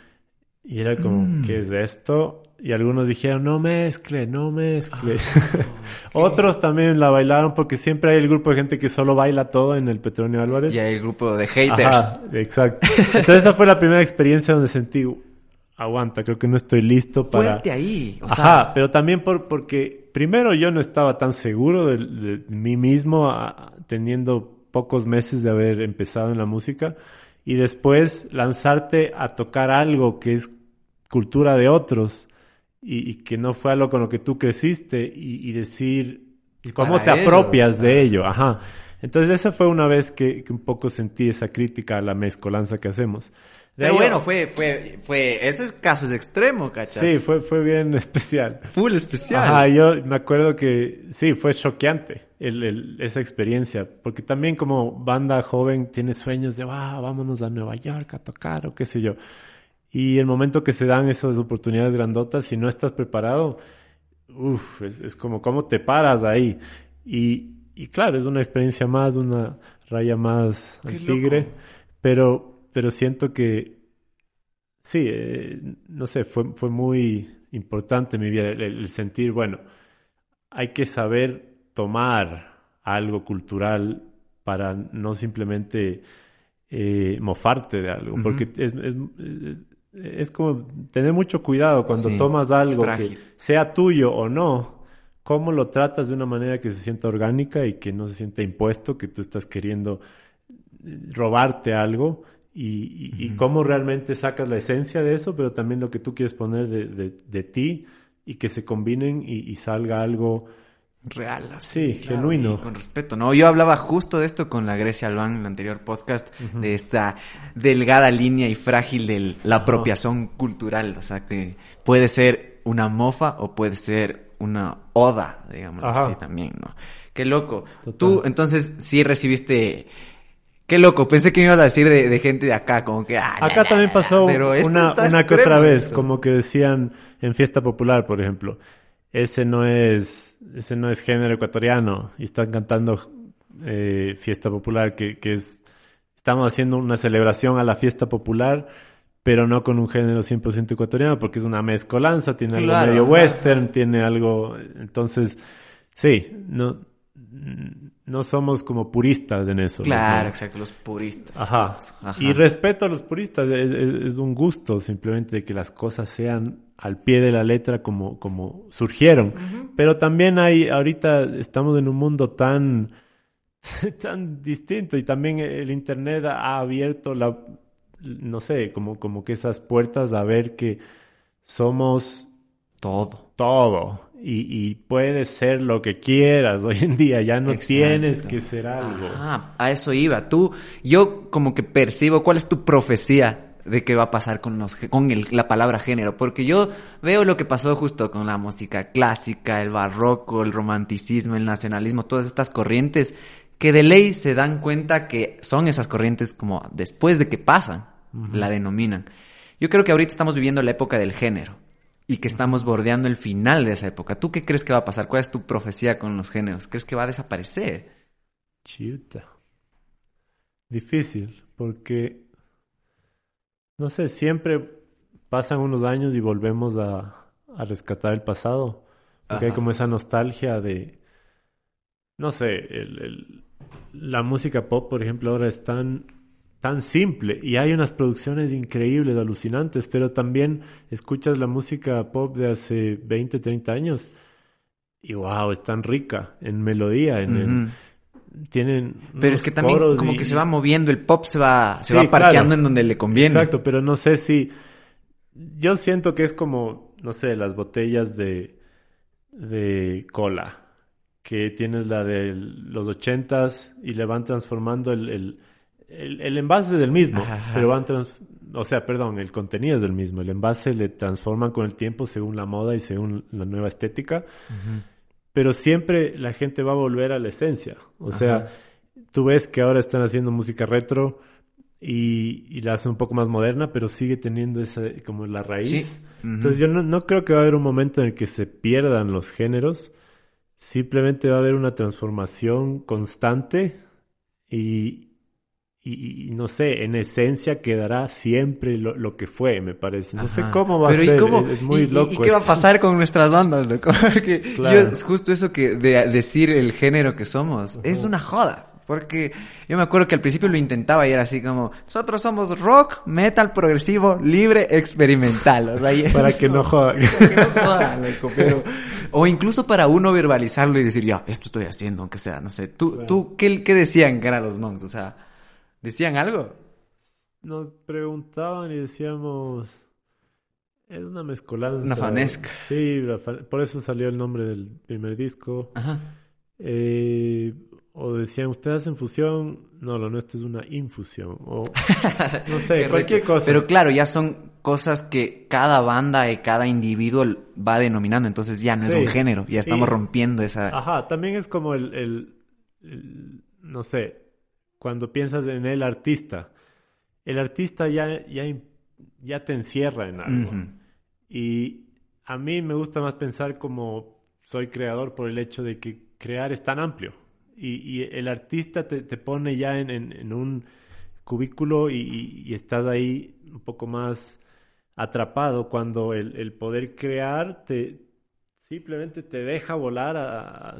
[SPEAKER 2] y era como, mm. ¿qué es esto? Y algunos dijeron, no mezcle, no mezcle. Ah, Otros también la bailaron porque siempre hay el grupo de gente que solo baila todo en el Petronio Álvarez.
[SPEAKER 1] Y hay el grupo de haters.
[SPEAKER 2] exacto. Entonces esa fue la primera experiencia donde sentí, aguanta, creo que no estoy listo para...
[SPEAKER 1] Fuerte ahí.
[SPEAKER 2] O Ajá, pero también por, porque primero yo no estaba tan seguro de, mí mismo teniendo pocos meses de haber empezado en la música y después lanzarte a tocar algo que es cultura de otros y, que no fue algo con lo que tú creciste y, decir cómo te apropias de ello. Ajá. Entonces esa fue una vez que, que un poco sentí esa crítica a la mezcolanza que hacemos.
[SPEAKER 1] Pero bueno, fue, fue, fue, ese caso es extremo, ¿cachas?
[SPEAKER 2] Sí, fue, fue bien especial.
[SPEAKER 1] Full especial.
[SPEAKER 2] Ajá, yo me acuerdo que sí, fue choqueante el, el, esa experiencia, porque también como banda joven tiene sueños de, wow, vámonos a Nueva York a tocar o qué sé yo. Y el momento que se dan esas oportunidades grandotas, si no estás preparado, uff, es, es, como cómo te paras ahí. Y, y claro, es una experiencia más, una raya más al tigre, pero pero siento que sí, eh, no sé, fue, fue muy importante en mi vida el, sentir, bueno, hay que saber tomar algo cultural para no simplemente eh, mofarte de algo, porque es, es, como tener mucho cuidado cuando tomas algo que sea tuyo o no, cómo lo tratas de una manera que se sienta orgánica y que no se sienta impuesto, que tú estás queriendo robarte algo y, cómo realmente sacas la esencia de eso, pero también lo que tú quieres poner de, ti y que se combinen y, salga algo
[SPEAKER 1] real,
[SPEAKER 2] así, sí, genuino.
[SPEAKER 1] con respeto, ¿no? Yo hablaba justo de esto con la Grecia Albán en el anterior podcast, de esta delgada línea y frágil de la apropiación cultural, o sea, que puede ser una mofa o puede ser una oda, digamos así también, ¿no? Qué loco. Tú, entonces, sí recibiste Qué loco, pensé que me ibas a decir de, gente de acá, como que... Ah,
[SPEAKER 2] acá también pasó una, una que otra vez, como que decían en fiesta popular, por ejemplo, ese no es, ese no es género ecuatoriano, y están cantando eh, fiesta popular, que, que es, estamos haciendo una celebración a la fiesta popular, pero no con un género 100% ecuatoriano, porque es una mezcolanza, tiene algo medio western, tiene algo, entonces, sí, no no somos como puristas en eso.
[SPEAKER 1] Claro, exacto, los puristas.
[SPEAKER 2] Ajá. Y respeto a los puristas, es, un gusto simplemente que las cosas sean al pie de la letra como, como surgieron. Pero también hay, ahorita estamos en un mundo tan, tan distinto y también el Internet ha abierto la, no sé, como, como que esas puertas a ver que somos
[SPEAKER 1] todo.
[SPEAKER 2] Todo y, y, puedes ser lo que quieras hoy en día, ya no tienes que ser algo.
[SPEAKER 1] Ah, a eso iba. Tú, yo como que percibo, ¿cuál es tu profecía de qué va a pasar con, los, con la palabra género, porque yo veo lo que pasó justo con la música clásica, el barroco, el romanticismo, el nacionalismo, todas estas corrientes que de ley se dan cuenta que son esas corrientes como después de que pasan, la denominan. Yo creo que ahorita estamos viviendo la época del género y que estamos bordeando el final de esa época. ¿Tú qué crees que va a pasar? ¿Cuál es tu profecía con los géneros? ¿Crees que va a desaparecer?
[SPEAKER 2] Chuta. Difícil, porque no sé, siempre pasan unos años y volvemos a, rescatar el pasado. Porque hay como esa nostalgia de, no sé, el, la música pop, por ejemplo, ahora es tan, tan simple y hay unas producciones increíbles, alucinantes, pero también escuchas la música pop de hace 20, 30 años y wow, es tan rica en melodía, en, tienen
[SPEAKER 1] pero es que también como que se va moviendo el pop se va se va parqueando en donde le conviene.
[SPEAKER 2] Exacto pero no sé si yo siento que es como no sé las botellas de de cola que tienes la de los ochentas y le van transformando el, el, el, envase del mismo pero van trans, o sea perdón el contenido es del mismo el envase le transforman con el tiempo según la moda y según la nueva estética pero siempre la gente va a volver a la esencia. O sea, tú ves que ahora están haciendo música retro y, la hacen un poco más moderna, pero sigue teniendo esa como la raíz. Entonces yo no, no, creo que va a haber un momento en el que se pierdan los géneros. Simplemente va a haber una transformación constante y, y, no sé, en esencia quedará siempre lo, que fue, me parece. No sé cómo va a ser, es, muy loco.
[SPEAKER 1] ¿Y qué va a pasar con nuestras bandas, loco? Porque yo, justo eso que de decir el género que somos, es una joda. Porque yo me acuerdo que al principio lo intentaba y era así como, nosotros somos rock, metal, progresivo, libre, experimental. O sea,
[SPEAKER 2] para que no jodan.
[SPEAKER 1] o incluso para uno verbalizarlo y decir, ya, esto estoy haciendo, aunque sea, no sé. ¿Tú, tú qué, qué decían que eran los monks? O sea... ¿Decían algo?
[SPEAKER 2] Nos preguntaban y decíamos... Es una mezcolanza.
[SPEAKER 1] Una fanesca.
[SPEAKER 2] Sí, por eso salió el nombre del primer disco. Ajá. Eh, o decían, ¿ustedes hacen fusión? No, lo nuestro es una infusión. O no sé, cualquier cosa.
[SPEAKER 1] Pero claro, ya son cosas que cada banda y cada individuo va denominando. Entonces ya no es un género. Ya estamos rompiendo esa...
[SPEAKER 2] Ajá, también es como el no sé, cuando piensas en el artista. El artista ya, ya, ya te encierra en algo. Y a mí me gusta más pensar como soy creador por el hecho de que crear es tan amplio. Y, el artista te, pone ya en, un cubículo y, estás ahí un poco más atrapado cuando el, poder crear te simplemente te deja volar a, a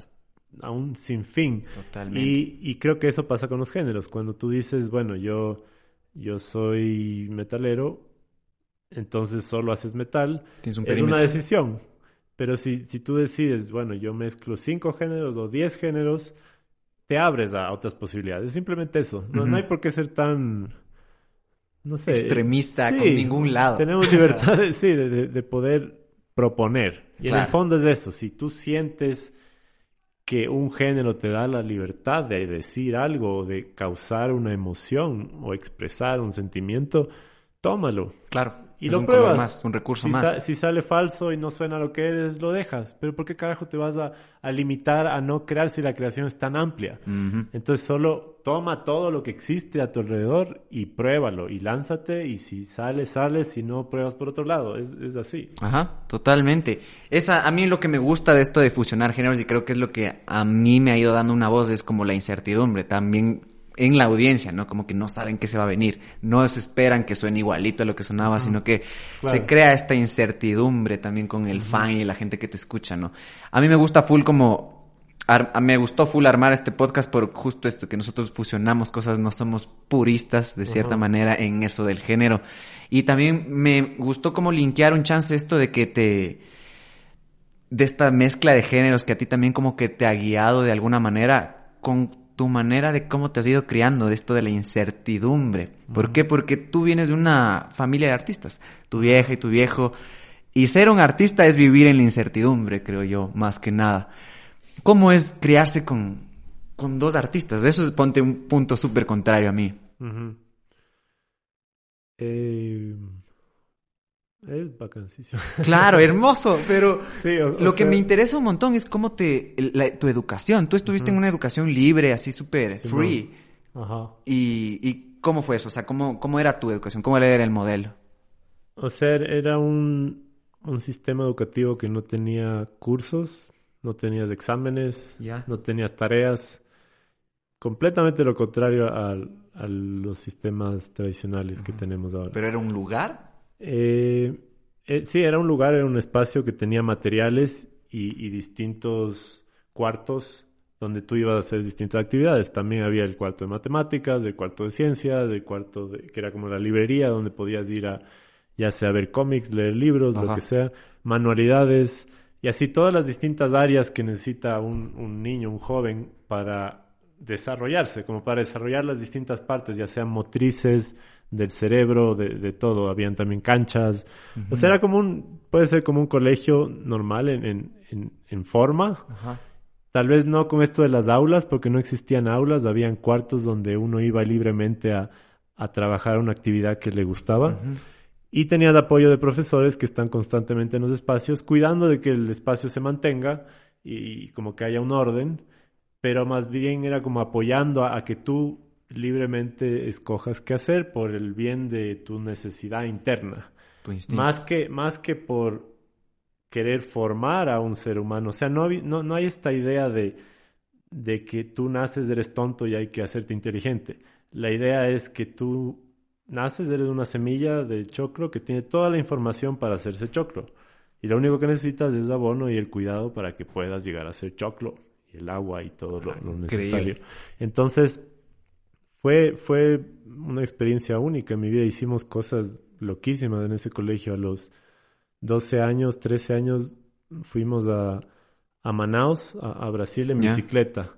[SPEAKER 2] un sinfín. Totalmente. Y, creo que eso pasa con los géneros. Cuando tú dices, bueno, yo, yo soy metalero, entonces solo haces metal, es una decisión. Pero si, si tú decides, bueno, yo mezclo cinco géneros o diez géneros, te abres a otras posibilidades. Simplemente eso. No, hay por qué ser tan, no sé.
[SPEAKER 1] Extremista con ningún lado.
[SPEAKER 2] Tenemos libertad, de, sí, de, poder proponer. Y en el fondo es eso. Si tú sientes que un género te da la libertad de decir algo, de causar una emoción o expresar un sentimiento, tómalo.
[SPEAKER 1] Claro.
[SPEAKER 2] Y lo un pruebas.
[SPEAKER 1] Más, un recurso
[SPEAKER 2] si
[SPEAKER 1] más.
[SPEAKER 2] si sale falso y no suena lo que eres, lo dejas. Pero ¿por qué carajo te vas a, limitar a no crear si la creación es tan amplia? Entonces solo toma todo lo que existe a tu alrededor y pruébalo y lánzate y si sale, sale, si no, pruebas por otro lado. Es, es así.
[SPEAKER 1] Ajá, totalmente. Esa, a mí lo que me gusta de esto de fusionar géneros y creo que es lo que a mí me ha ido dando una voz es como la incertidumbre. También en la audiencia, ¿no? Como que no saben qué se va a venir, no se esperan que suene igualito a lo que sonaba, sino que se crea esta incertidumbre también con el fan y la gente que te escucha, ¿no? A mí me gusta full como me gustó full armar este podcast por justo esto, que nosotros fusionamos cosas, no somos puristas de cierta manera en eso del género. Y también me gustó como linkear un chance esto de que te, de esta mezcla de géneros que a ti también como que te ha guiado de alguna manera con tu manera de cómo te has ido criando, de esto de la incertidumbre. ¿Por qué? Porque tú vienes de una familia de artistas, tu vieja y tu viejo, y ser un artista es vivir en la incertidumbre, creo yo, más que nada. ¿Cómo es criarse con, con dos artistas? Eso es, ponte un punto súper contrario a mí.
[SPEAKER 2] Eh, es vacancísimo.
[SPEAKER 1] Claro, hermoso, pero lo que me interesa un montón es cómo te, tu educación. Tú estuviste en una educación libre, así súper free. Ajá. Y, y, cómo fue eso? O sea, ¿cómo, ¿cómo era tu educación? ¿Cómo era el modelo?
[SPEAKER 2] O sea, era un, un sistema educativo que no tenía cursos, no tenías exámenes, no tenías tareas. Completamente lo contrario a, los sistemas tradicionales que tenemos ahora.
[SPEAKER 1] ¿Pero era un lugar?
[SPEAKER 2] Eh, eh, sí, era un lugar, era un espacio que tenía materiales y, distintos cuartos donde tú ibas a hacer distintas actividades. También había el cuarto de matemáticas, el cuarto de ciencia, del cuarto de, que era como la librería donde podías ir a ya sea ver cómics, leer libros, lo que sea, manualidades y así todas las distintas áreas que necesita un, un niño, un joven para desarrollarse, como para desarrollar las distintas partes, ya sean motrices del cerebro, de, de todo. Habían también canchas. O sea, era como un, puede ser como un colegio normal en, en, en, forma. Tal vez no con esto de las aulas, porque no existían aulas, habían cuartos donde uno iba libremente a, a trabajar una actividad que le gustaba. Y tenía el apoyo de profesores que están constantemente en los espacios, cuidando de que el espacio se mantenga y, como que haya un orden, pero más bien era como apoyando a, que tú libremente escojas qué hacer por el bien de tu necesidad interna. más que, más que por querer formar a un ser humano. O sea, no, no, no hay esta idea de, de que tú naces, eres tonto y hay que hacerte inteligente. La idea es que tú naces, eres una semilla de choclo que tiene toda la información para hacerse choclo. Y lo único que necesitas es abono y el cuidado para que puedas llegar a ser choclo. Y el agua y todo lo, necesario. Entonces, fue, fue una experiencia única en mi vida. Hicimos cosas loquísimas en ese colegio. A los 12 años, 13 años, fuimos a, a Manaus, a, Brasil, en bicicleta.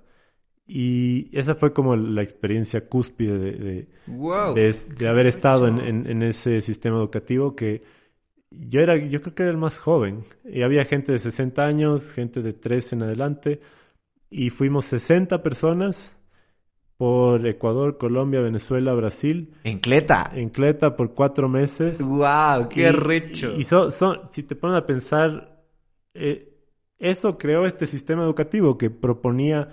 [SPEAKER 2] Y esa fue como la experiencia cúspide de, de, haber estado en, ese sistema educativo que yo era, yo creo que era el más joven. Y había gente de 60 años, gente de 13 en adelante. Y fuimos 60 personas por Ecuador, Colombia, Venezuela, Brasil.
[SPEAKER 1] En Cleta.
[SPEAKER 2] En Cleta por cuatro meses.
[SPEAKER 1] ¡Wow! ¡Qué recho!
[SPEAKER 2] Y, son, si te pones a pensar, eh, eso creó este sistema educativo que proponía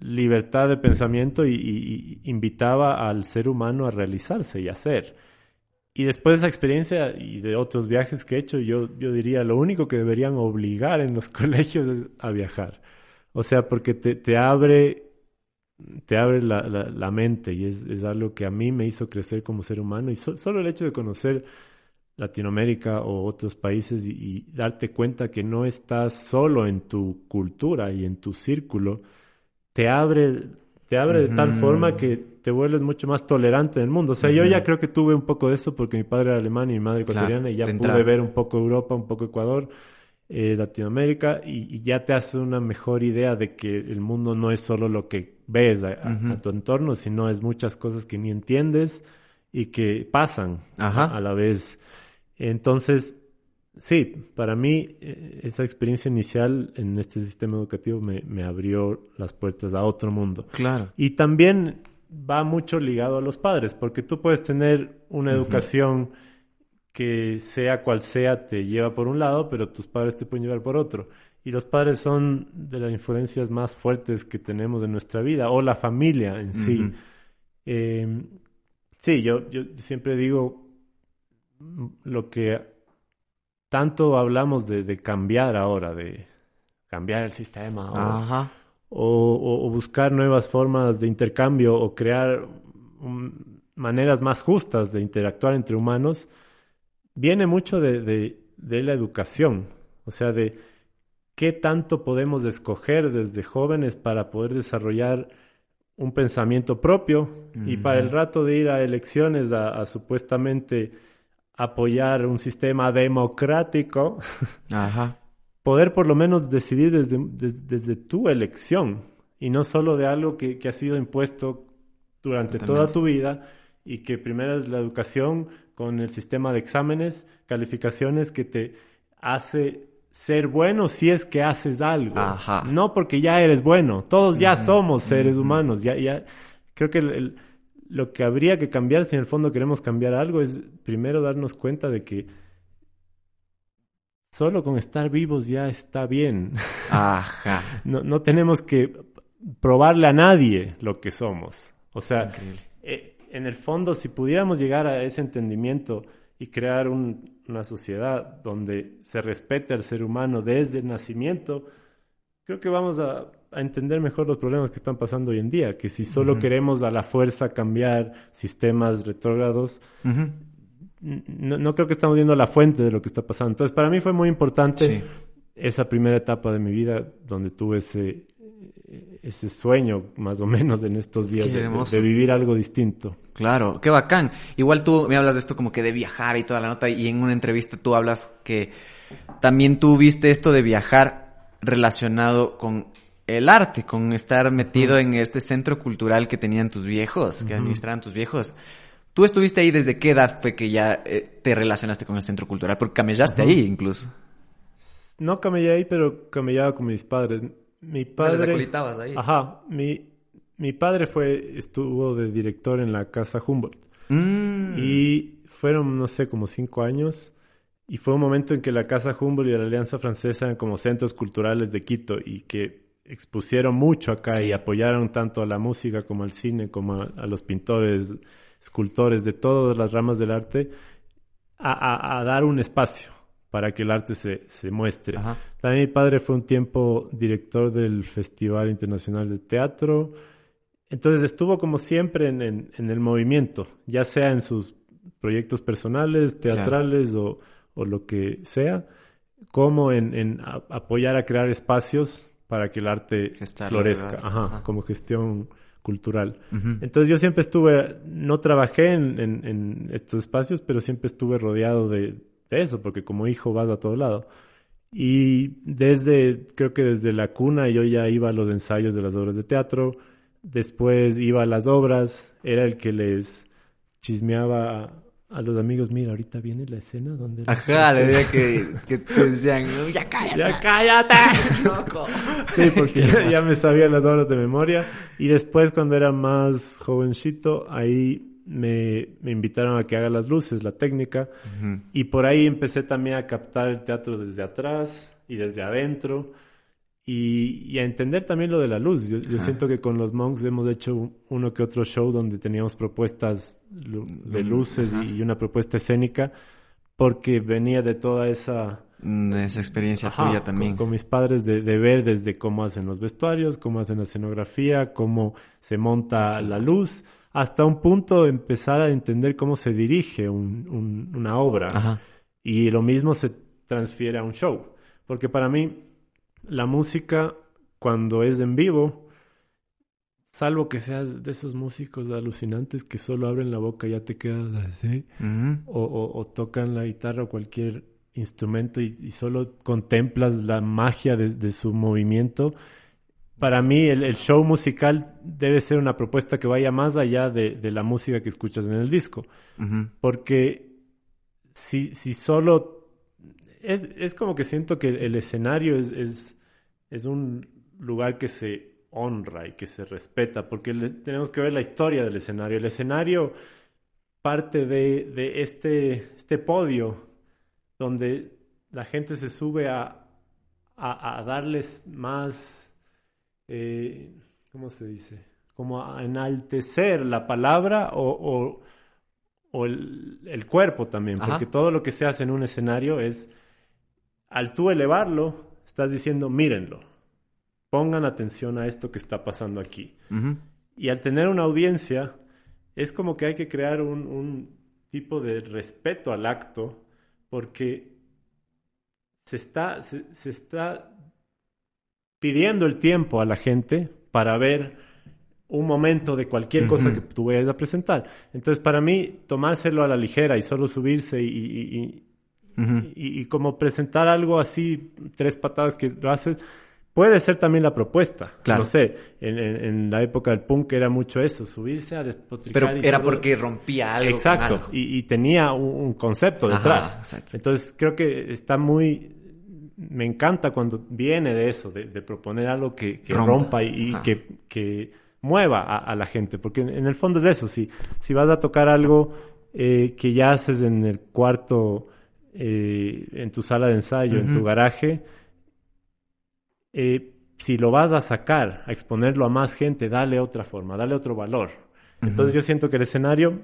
[SPEAKER 2] libertad de pensamiento y, invitaba al ser humano a realizarse y hacer. Y después de esa experiencia y de otros viajes que he hecho, yo, yo diría, lo único que deberían obligar en los colegios es a viajar. O sea, porque te, te abre, te abre la, la, mente y es, es, algo que a mí me hizo crecer como ser humano. Y solo el hecho de conocer Latinoamérica o otros países y, y, darte cuenta que no estás solo en tu cultura y en tu círculo, te abre, te abre de tal forma que te vuelves mucho más tolerante del mundo. O sea, yo ya creo que tuve un poco de eso porque mi padre era alemán y mi madre ecuatoriana y ya pude ver un poco Europa, un poco Ecuador, eh, Latinoamérica y, ya te hace una mejor idea de que el mundo no es solo lo que ves a, tu entorno, sino es muchas cosas que ni entiendes y que pasan a la vez. Entonces, Sí, para mí eh, esa experiencia inicial en este sistema educativo me, me, abrió las puertas a otro mundo.
[SPEAKER 1] Claro.
[SPEAKER 2] Y también va mucho ligado a los padres, porque tú puedes tener una educación que sea cual sea te lleva por un lado, pero tus padres te pueden llevar por otro. Y los padres son de las influencias más fuertes que tenemos en nuestra vida, o la familia en sí. Em, sí, yo, yo siempre digo lo que tanto hablamos de, cambiar ahora, de cambiar el sistema o, buscar nuevas formas de intercambio o crear maneras más justas de interactuar entre humanos, viene mucho de, la educación, o sea, de qué tanto podemos escoger desde jóvenes para poder desarrollar un pensamiento propio y para el rato de ir a elecciones a supuestamente apoyar un sistema democrático, poder por lo menos decidir desde, desde, tu elección y no solo de algo que, ha sido impuesto durante toda tu vida y que primero es la educación con el sistema de exámenes, calificaciones que te hace ser bueno si es que haces algo. No porque ya eres bueno, todos ya somos seres humanos, ya, ya creo que el lo que habría que cambiar si en el fondo queremos cambiar algo es primero darnos cuenta de que solo con estar vivos ya está bien.
[SPEAKER 1] Ajá.
[SPEAKER 2] no, no tenemos que probarle a nadie lo que somos. O sea, eh, en el fondo, si pudiéramos llegar a ese entendimiento y crear una sociedad donde se respete al ser humano desde el nacimiento, creo que vamos a, entender mejor los problemas que están pasando hoy en día, que si solo queremos a la fuerza cambiar sistemas retrógrados, no, creo que estamos viendo la fuente de lo que está pasando. Entonces, para mí fue muy importante esa primera etapa de mi vida donde tuve ese, ese sueño, más o menos, en estos días de, vivir algo distinto.
[SPEAKER 1] Claro, qué bacán. Igual tú me hablas de esto como que de viajar y toda la nota, y en una entrevista tú hablas que también tú viste esto de viajar relacionado con el arte, con estar metido en este centro cultural que tenían tus viejos, que administraban tus viejos. ¿Tú estuviste ahí desde qué edad fue que ya eh, te relacionaste con el centro cultural? Porque camellaste ahí incluso.
[SPEAKER 2] No camellé ahí, pero camellaba con mis padres mi padre...
[SPEAKER 1] Se ahí.
[SPEAKER 2] Ajá. Mi, mi padre fue, estuvo de director en la Casa Humboldt. Mm. Y fueron, no sé, como cinco años. Y fue un momento en que la Casa Humboldt y la Alianza Francesa eran como centros culturales de Quito y que expusieron mucho acá y apoyaron tanto a la música como al cine, como a, los pintores, escultores de todas las ramas del arte, a dar un espacio para que el arte se, se muestre. También mi padre fue un tiempo director del Festival Internacional de Teatro. Entonces estuvo como siempre en, en, el movimiento, ya sea en sus proyectos personales, teatrales o, o, lo que sea, como en, en apoyar a crear espacios para que el arte florezca, Ajá, como gestión cultural. Entonces yo siempre estuve, no trabajé en, en, estos espacios, pero siempre estuve rodeado de, de eso, porque como hijo vas a todo lado. Y desde, creo que desde la cuna yo ya iba a los ensayos de las obras de teatro, después iba a las obras, era el que les chismeaba a los amigos, mira, ahorita viene la escena donde...
[SPEAKER 1] Ajá, le decía que, que te decían, ya cállate.
[SPEAKER 2] Ya cállate. sí, porque ya, me sabía las obras de memoria. Y después cuando era más jovencito, ahí me, me, invitaron a que haga las luces, la técnica, y por ahí empecé también a captar el teatro desde atrás y desde adentro, y, a entender también lo de la luz. Yo, siento que con los monks hemos hecho uno que otro show donde teníamos propuestas de luces y, una propuesta escénica, porque venía de toda esa...
[SPEAKER 1] De esa experiencia tuya también.
[SPEAKER 2] Con, mis padres de, de, ver desde cómo hacen los vestuarios, cómo hacen la escenografía, cómo se monta la luz hasta un punto empezar a entender cómo se dirige una obra. Y lo mismo se transfiere a un show. Porque para mí, la música, cuando es en vivo, salvo que seas de esos músicos alucinantes que solo abren la boca y ya te quedas así, o, tocan la guitarra o cualquier instrumento y, solo contemplas la magia de su movimiento, para mí el, show musical debe ser una propuesta que vaya más allá de, la música que escuchas en el disco. Porque si, si solo... Es, es, como que siento que el escenario es, es, es, un lugar que se honra y que se respeta, porque tenemos que ver la historia del escenario. El escenario parte de, de este, este podio donde la gente se sube a, a, a darles más eh, ¿cómo se dice? Como a enaltecer la palabra o, el, cuerpo también, porque todo lo que se hace en un escenario es, al tú elevarlo, estás diciendo, mírenlo, pongan atención a esto que está pasando aquí. Y al tener una audiencia, es como que hay que crear un, tipo de respeto al acto, porque se está, se está pidiendo el tiempo a la gente para ver un momento de cualquier cosa que tú vayas a presentar. Entonces, para mí, tomárselo a la ligera y solo subirse y, y, como presentar algo así, tres patadas que lo haces, puede ser también la propuesta. Claro. No sé, en, la época del punk era mucho eso, subirse a despotricar.
[SPEAKER 1] Pero era porque rompía algo.
[SPEAKER 2] Exacto, Y, tenía un, concepto detrás. Entonces, creo que está muy me encanta cuando viene de eso, de, proponer algo que, rompa, y, que, mueva a, la gente, porque en, el fondo es eso, si, si vas a tocar algo eh, que ya haces en el cuarto, eh, en tu sala de ensayo, en tu garaje, eh, si lo vas a sacar, a exponerlo a más gente, dale otra forma, dale otro valor. Entonces yo siento que el escenario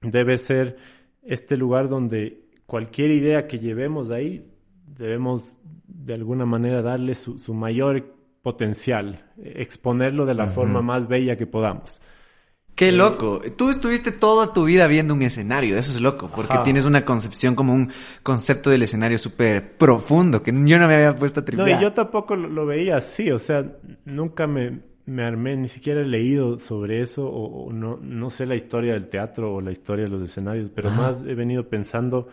[SPEAKER 2] debe ser este lugar donde cualquier idea que llevemos ahí, debemos de alguna manera darle su, su mayor potencial, exponerlo de la forma más bella que podamos.
[SPEAKER 1] Qué eh, loco. Tú estuviste toda tu vida viendo un escenario, eso es loco, porque tienes una concepción como un concepto del escenario súper profundo, que yo no me había puesto a tripear.
[SPEAKER 2] No, y yo tampoco lo, veía así, o sea, nunca me, me, armé, ni siquiera he leído sobre eso, o, no, no sé la historia del teatro o la historia de los escenarios, pero más he venido pensando,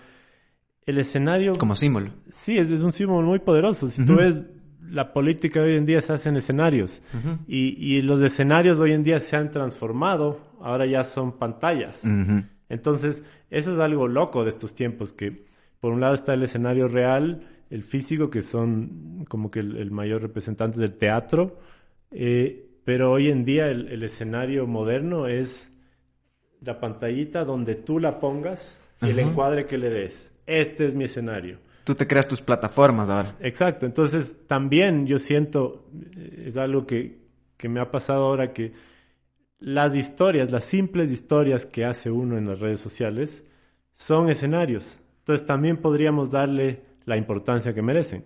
[SPEAKER 2] el escenario...
[SPEAKER 1] Como símbolo.
[SPEAKER 2] Sí, es, es un símbolo muy poderoso. Si tú ves la política hoy en día se hace en escenarios y, los escenarios hoy en día se han transformado, ahora ya son pantallas. Entonces, eso es algo loco de estos tiempos, que por un lado está el escenario real, el físico, que son como que el, mayor representante del teatro, eh, pero hoy en día el, escenario moderno es la pantallita donde tú la pongas y el encuadre que le des. Este es mi escenario.
[SPEAKER 1] Tú te creas tus plataformas ahora.
[SPEAKER 2] Exacto, entonces también yo siento, eh, es algo que, que me ha pasado ahora que las historias, las simples historias que hace uno en las redes sociales son escenarios. Entonces también podríamos darle la importancia que merecen.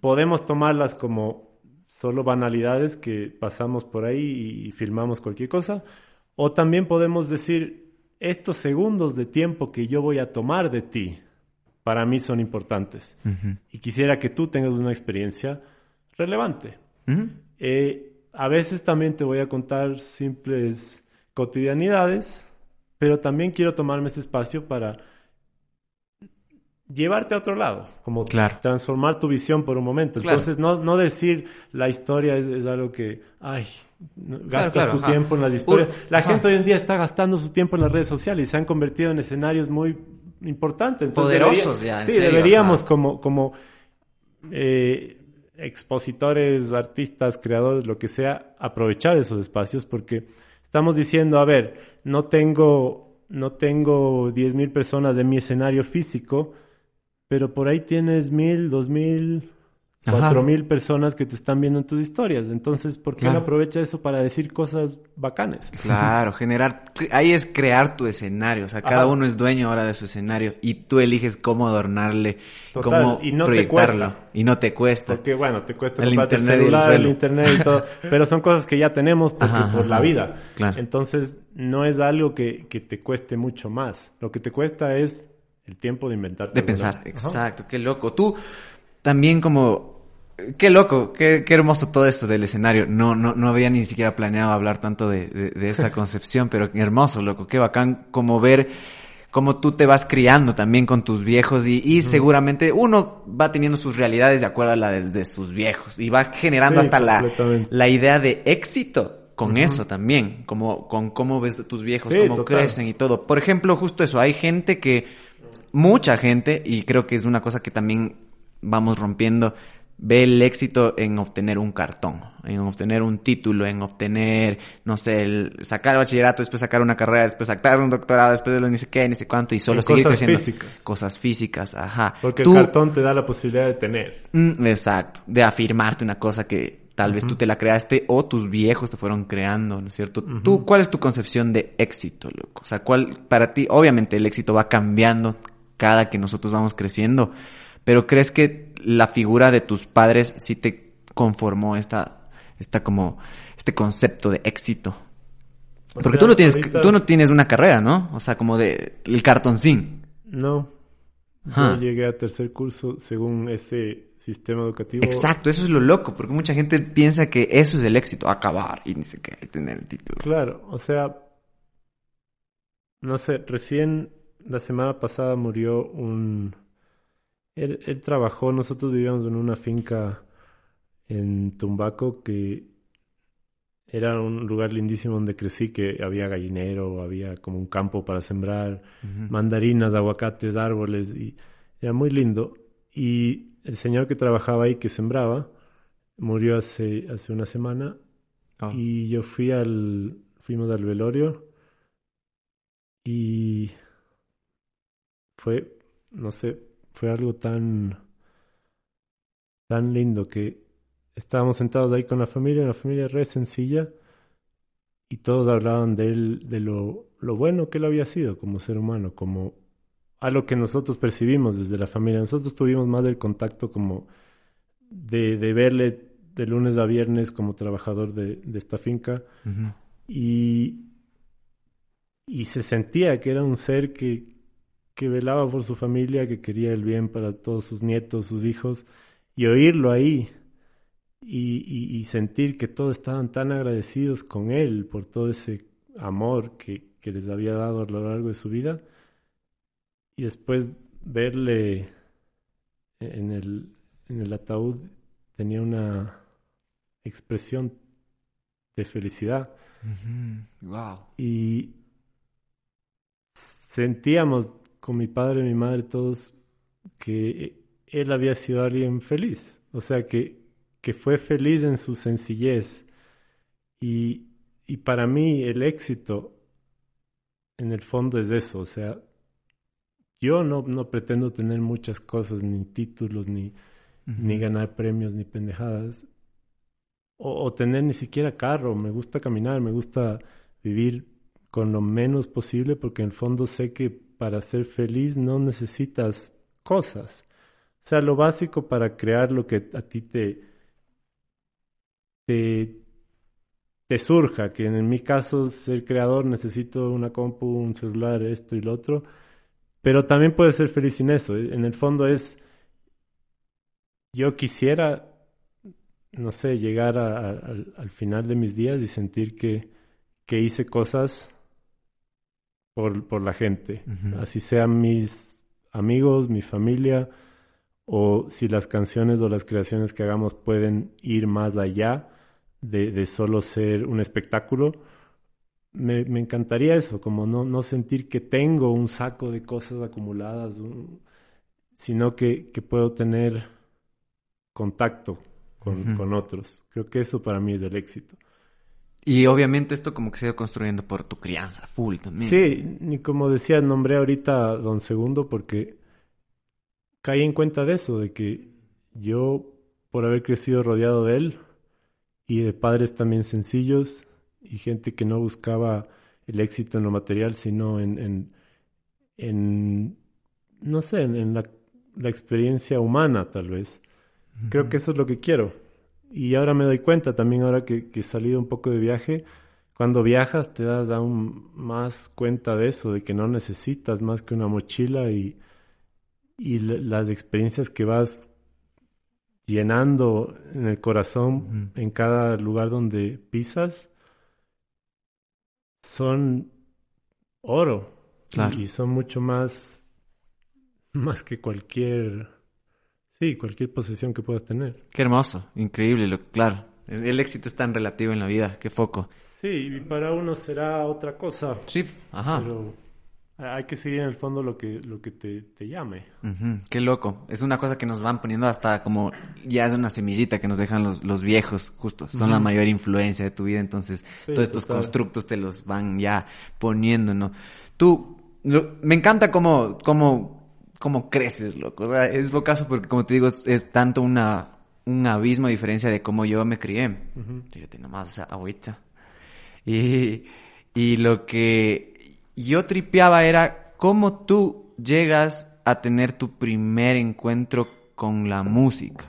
[SPEAKER 2] Podemos tomarlas como solo banalidades que pasamos por ahí y filmamos cualquier cosa, o también podemos decir, estos segundos de tiempo que yo voy a tomar de ti, para mí son importantes. Y quisiera que tú tengas una experiencia relevante. Eh, a veces también te voy a contar simples cotidianidades, pero también quiero tomarme ese espacio para llevarte a otro lado, como transformar tu visión por un momento. Entonces, no, no decir la historia es, algo que, ay, gastas tu tiempo en las historias. la gente hoy en día está gastando su tiempo en las redes sociales y se han convertido en escenarios muy importante.
[SPEAKER 1] Poderosos ya.
[SPEAKER 2] sí, deberíamos como, como eh, expositores, artistas, creadores, lo que sea, aprovechar esos espacios porque estamos diciendo, a ver, no tengo, no tengo 10.000 personas en mi escenario físico, pero por ahí tienes mil, dos mil, cuatro mil personas que te están viendo en tus historias. Entonces, ¿por qué no aprovecha eso para decir cosas bacanes?
[SPEAKER 1] Claro, generar, ahí es crear tu escenario. O sea, cada uno es dueño ahora de su escenario y tú eliges cómo adornarle, cómo y no proyectarlo. Te cuesta. Y no te cuesta.
[SPEAKER 2] Porque bueno, te cuesta el internet, el, celular, el, internet y todo. pero son cosas que ya tenemos porque, por la vida. Claro. Entonces, no es algo que, que te cueste mucho más. Lo que te cuesta es el tiempo de inventarte.
[SPEAKER 1] De pensar, exacto, qué loco. Tú también como Qué loco, qué, qué, hermoso todo esto del escenario. No, no, no había ni siquiera planeado hablar tanto de, de, esa concepción, pero hermoso, loco, qué bacán como ver cómo tú te vas criando también con tus viejos y, y seguramente uno va teniendo sus realidades de acuerdo a la de, sus viejos y va generando hasta la, la idea de éxito con eso también, como con cómo ves tus viejos, cómo crecen y todo. Por ejemplo, justo eso, hay gente que, mucha gente, y creo que es una cosa que también vamos rompiendo, ve el éxito en obtener un cartón, en obtener un título, en obtener, no sé, el sacar el bachillerato, después sacar una carrera, después sacar un doctorado, después de lo ni sé qué, ni sé cuánto, y solo seguir cosas creciendo. Físicas. Cosas físicas, ajá.
[SPEAKER 2] Porque el cartón te da la posibilidad de tener.
[SPEAKER 1] Mm, exacto, de afirmarte una cosa que tal vez tú te la creaste o tus viejos te fueron creando, ¿no es cierto? ¿Tú cuál es tu concepción de éxito, loco? O sea, ¿cuál para ti, obviamente el éxito va cambiando cada que nosotros vamos creciendo, pero ¿crees que la figura de tus padres sí te conformó esta, esta como, este concepto de éxito? Porque tú no tienes, tú no tienes una carrera, ¿no? O sea, como de el cartoncín.
[SPEAKER 2] No. Yo llegué a tercer curso según ese sistema educativo.
[SPEAKER 1] Exacto, eso es lo loco, porque mucha gente piensa que eso es el éxito, acabar y ni siquiera tener el título.
[SPEAKER 2] Claro, o sea, no sé, recién la semana pasada murió un él, trabajó, nosotros vivíamos en una finca en Tumbaco que era un lugar lindísimo donde crecí, que había gallinero, había como un campo para sembrar mandarinas, aguacates, árboles, y era muy lindo. Y el señor que trabajaba ahí, que sembraba, murió hace, hace una semana. Oh. Y yo fui al, fuimos al velorio y fue, no sé, fue algo tan, tan lindo que estábamos sentados ahí con la familia, una familia re sencilla y todos hablaban de él, de lo, lo bueno que él había sido como ser humano, como a lo que nosotros percibimos desde la familia. Nosotros tuvimos más del contacto como de, de verle de lunes a viernes como trabajador de, de esta finca y, y se sentía que era un ser que, que velaba por su familia, que quería el bien para todos sus nietos, sus hijos, y oírlo ahí y, y, sentir que todos estaban tan agradecidos con él por todo ese amor que, que les había dado a lo largo de su vida, y después verle en el, en el ataúd tenía una expresión de felicidad.
[SPEAKER 1] Wow.
[SPEAKER 2] Y sentíamos con mi padre mi madre todos que él había sido alguien feliz. O sea, que, que fue feliz en su sencillez. Y, y para mí el éxito en el fondo es eso. O sea, yo no, no pretendo tener muchas cosas, ni títulos, ni, ni ganar premios, ni pendejadas o, tener ni siquiera carro. Me gusta caminar, me gusta vivir con lo menos posible porque en el fondo sé que para ser feliz no necesitas cosas. O sea, lo básico para crear lo que a ti te, te, surja, que en mi caso ser creador necesito una compu, un celular, esto y lo otro, pero también puedes ser feliz sin eso. En el fondo es, yo quisiera no sé, llegar al final de mis días y sentir que, que hice cosas por, por la gente, así sean mis amigos, mi familia, o si las canciones o las creaciones que hagamos pueden ir más allá de, de solo ser un espectáculo. Me, me, encantaría eso, como no, no sentir que tengo un saco de cosas acumuladas, sino que, que puedo tener contacto con, otros. Creo que eso para mí es el éxito.
[SPEAKER 1] Y obviamente esto como que se ha ido construyendo por tu crianza, full también.
[SPEAKER 2] Sí, y como decía, nombré ahorita a Don Segundo porque caí en cuenta de eso, de que yo, por haber crecido rodeado de él y de padres también sencillos y gente que no buscaba el éxito en lo material, sino en, en, en no sé, en, la, la experiencia humana tal vez Creo que eso es lo que quiero. Y ahora me doy cuenta también, ahora que, he salido un poco de viaje, cuando viajas te das aún más cuenta de eso, de que no necesitas más que una mochila y, y las experiencias que vas llenando en el corazón en cada lugar donde pisas son oro. Y son mucho más más que cualquier Sí, cualquier posesión que puedas tener.
[SPEAKER 1] Qué hermoso, increíble, lo, claro. El, éxito es tan relativo en la vida, qué foco.
[SPEAKER 2] Sí, y para uno será otra cosa.
[SPEAKER 1] Sí, ajá.
[SPEAKER 2] Pero hay que seguir en el fondo lo que, lo que te, te llame.
[SPEAKER 1] Qué loco. Es una cosa que nos van poniendo hasta como, ya es una semillita que nos dejan los, los viejos, justo. Son la mayor influencia de tu vida, entonces todos estos constructos te los van ya poniendo, ¿no? Tú, me encanta cómo, cómo cómo creces, loco. O sea, es bocazo porque, como te digo, es, tanto una, un abismo a diferencia de cómo yo me crié. Fíjate nomás, o sea, agüita. Y, y lo que yo tripeaba era cómo tú llegas a tener tu primer encuentro con la música.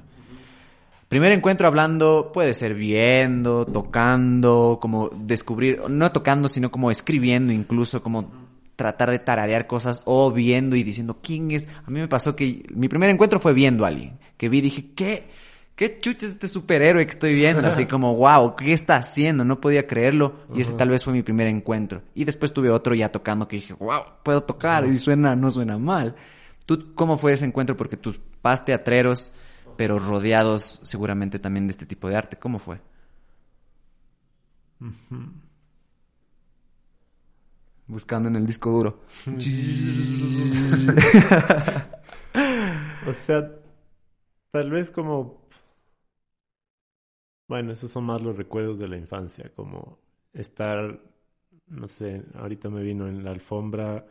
[SPEAKER 1] Primer encuentro hablando, puede ser viendo, tocando, como descubrir, no tocando, sino como escribiendo incluso, como tratar de tararear cosas o viendo y diciendo quién es. A mí me pasó que mi primer encuentro fue viendo a alguien. Que vi y dije, ¿qué? ¿Qué chucha es este superhéroe que estoy viendo? Así como, wow, ¿qué está haciendo? No podía creerlo. Y ese tal vez fue mi primer encuentro. Y después tuve otro ya tocando que dije, wow, puedo tocar y suena, no suena mal. ¿Tú cómo fue ese encuentro? Porque tus pas teatreros, pero rodeados seguramente también de este tipo de arte. ¿Cómo fue? Buscando en el disco duro.
[SPEAKER 2] o sea, tal vez como... bueno, esos son más los recuerdos de la infancia, como estar, no sé, ahorita me vino en la alfombra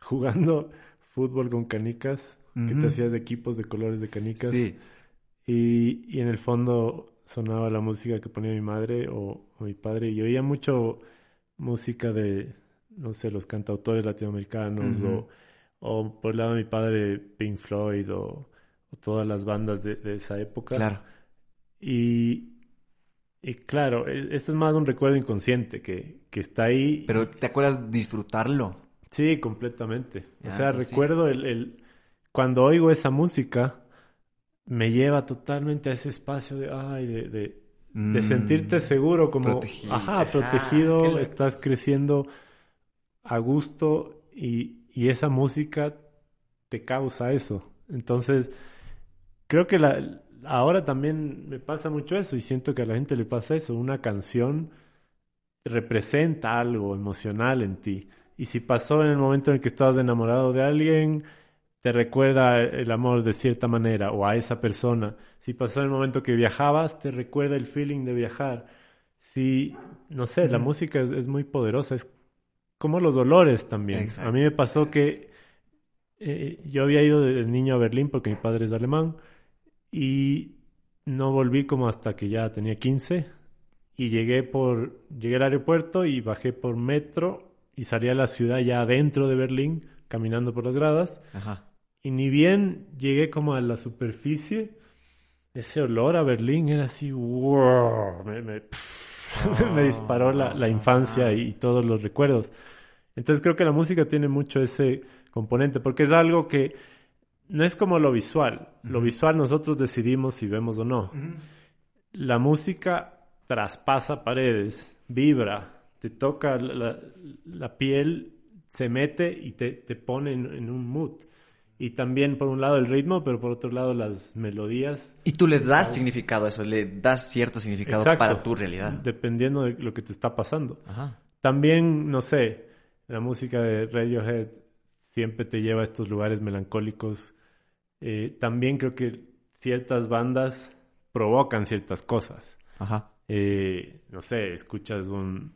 [SPEAKER 2] jugando fútbol con canicas, que te hacías de equipos de colores de canicas. Sí. Y, y, en el fondo sonaba la música que ponía mi madre o, mi padre. Y oía mucho música de, no sé, los cantautores latinoamericanos o, o, por el lado de mi padre Pink Floyd o, todas las bandas de, de, esa época. Claro. Y, y claro, e, eso es más un recuerdo inconsciente que, que está ahí.
[SPEAKER 1] Pero ¿te acuerdas disfrutarlo?
[SPEAKER 2] Sí, completamente. o sea, recuerdo el, el, cuando oigo esa música, me lleva totalmente a ese espacio de, ay, de, de, mm. sentirte seguro, como, protegido. ajá, protegido, estás creciendo a gusto y, y esa música te causa eso. Entonces, creo que la, ahora también me pasa mucho eso y siento que a la gente le pasa eso. Una canción representa algo emocional en ti. Y si pasó en el momento en el que estabas enamorado de alguien, te recuerda el amor de cierta manera o a esa persona. Si pasó en el momento que viajabas, te recuerda el feeling de viajar. Si, no sé, la música es, muy poderosa. Es como los dolores también. A mí me pasó que eh, yo había ido de niño a Berlín porque mi padre es alemán y no volví como hasta que ya tenía 15 y llegué por llegué al aeropuerto y bajé por metro y salí a la ciudad ya adentro de Berlín caminando por las gradas. Y ni bien llegué como a la superficie ese olor a Berlín era así wow, me, me, disparó la, la infancia y todos los recuerdos entonces creo que la música tiene mucho ese componente porque es algo que no es como lo visual. Lo visual nosotros decidimos si vemos o no. La música traspasa paredes, vibra, te toca la, piel, se mete y te, te pone en, un mood. Y también por un lado el ritmo, pero por otro lado las melodías.
[SPEAKER 1] Y tú le das significado a eso, le das cierto significado para tu realidad.
[SPEAKER 2] Dependiendo de lo que te está pasando. También, no sé, la música de Radiohead siempre te lleva a estos lugares melancólicos eh, también creo que ciertas bandas provocan ciertas cosas. Ajá. Eh, no sé, escuchas un,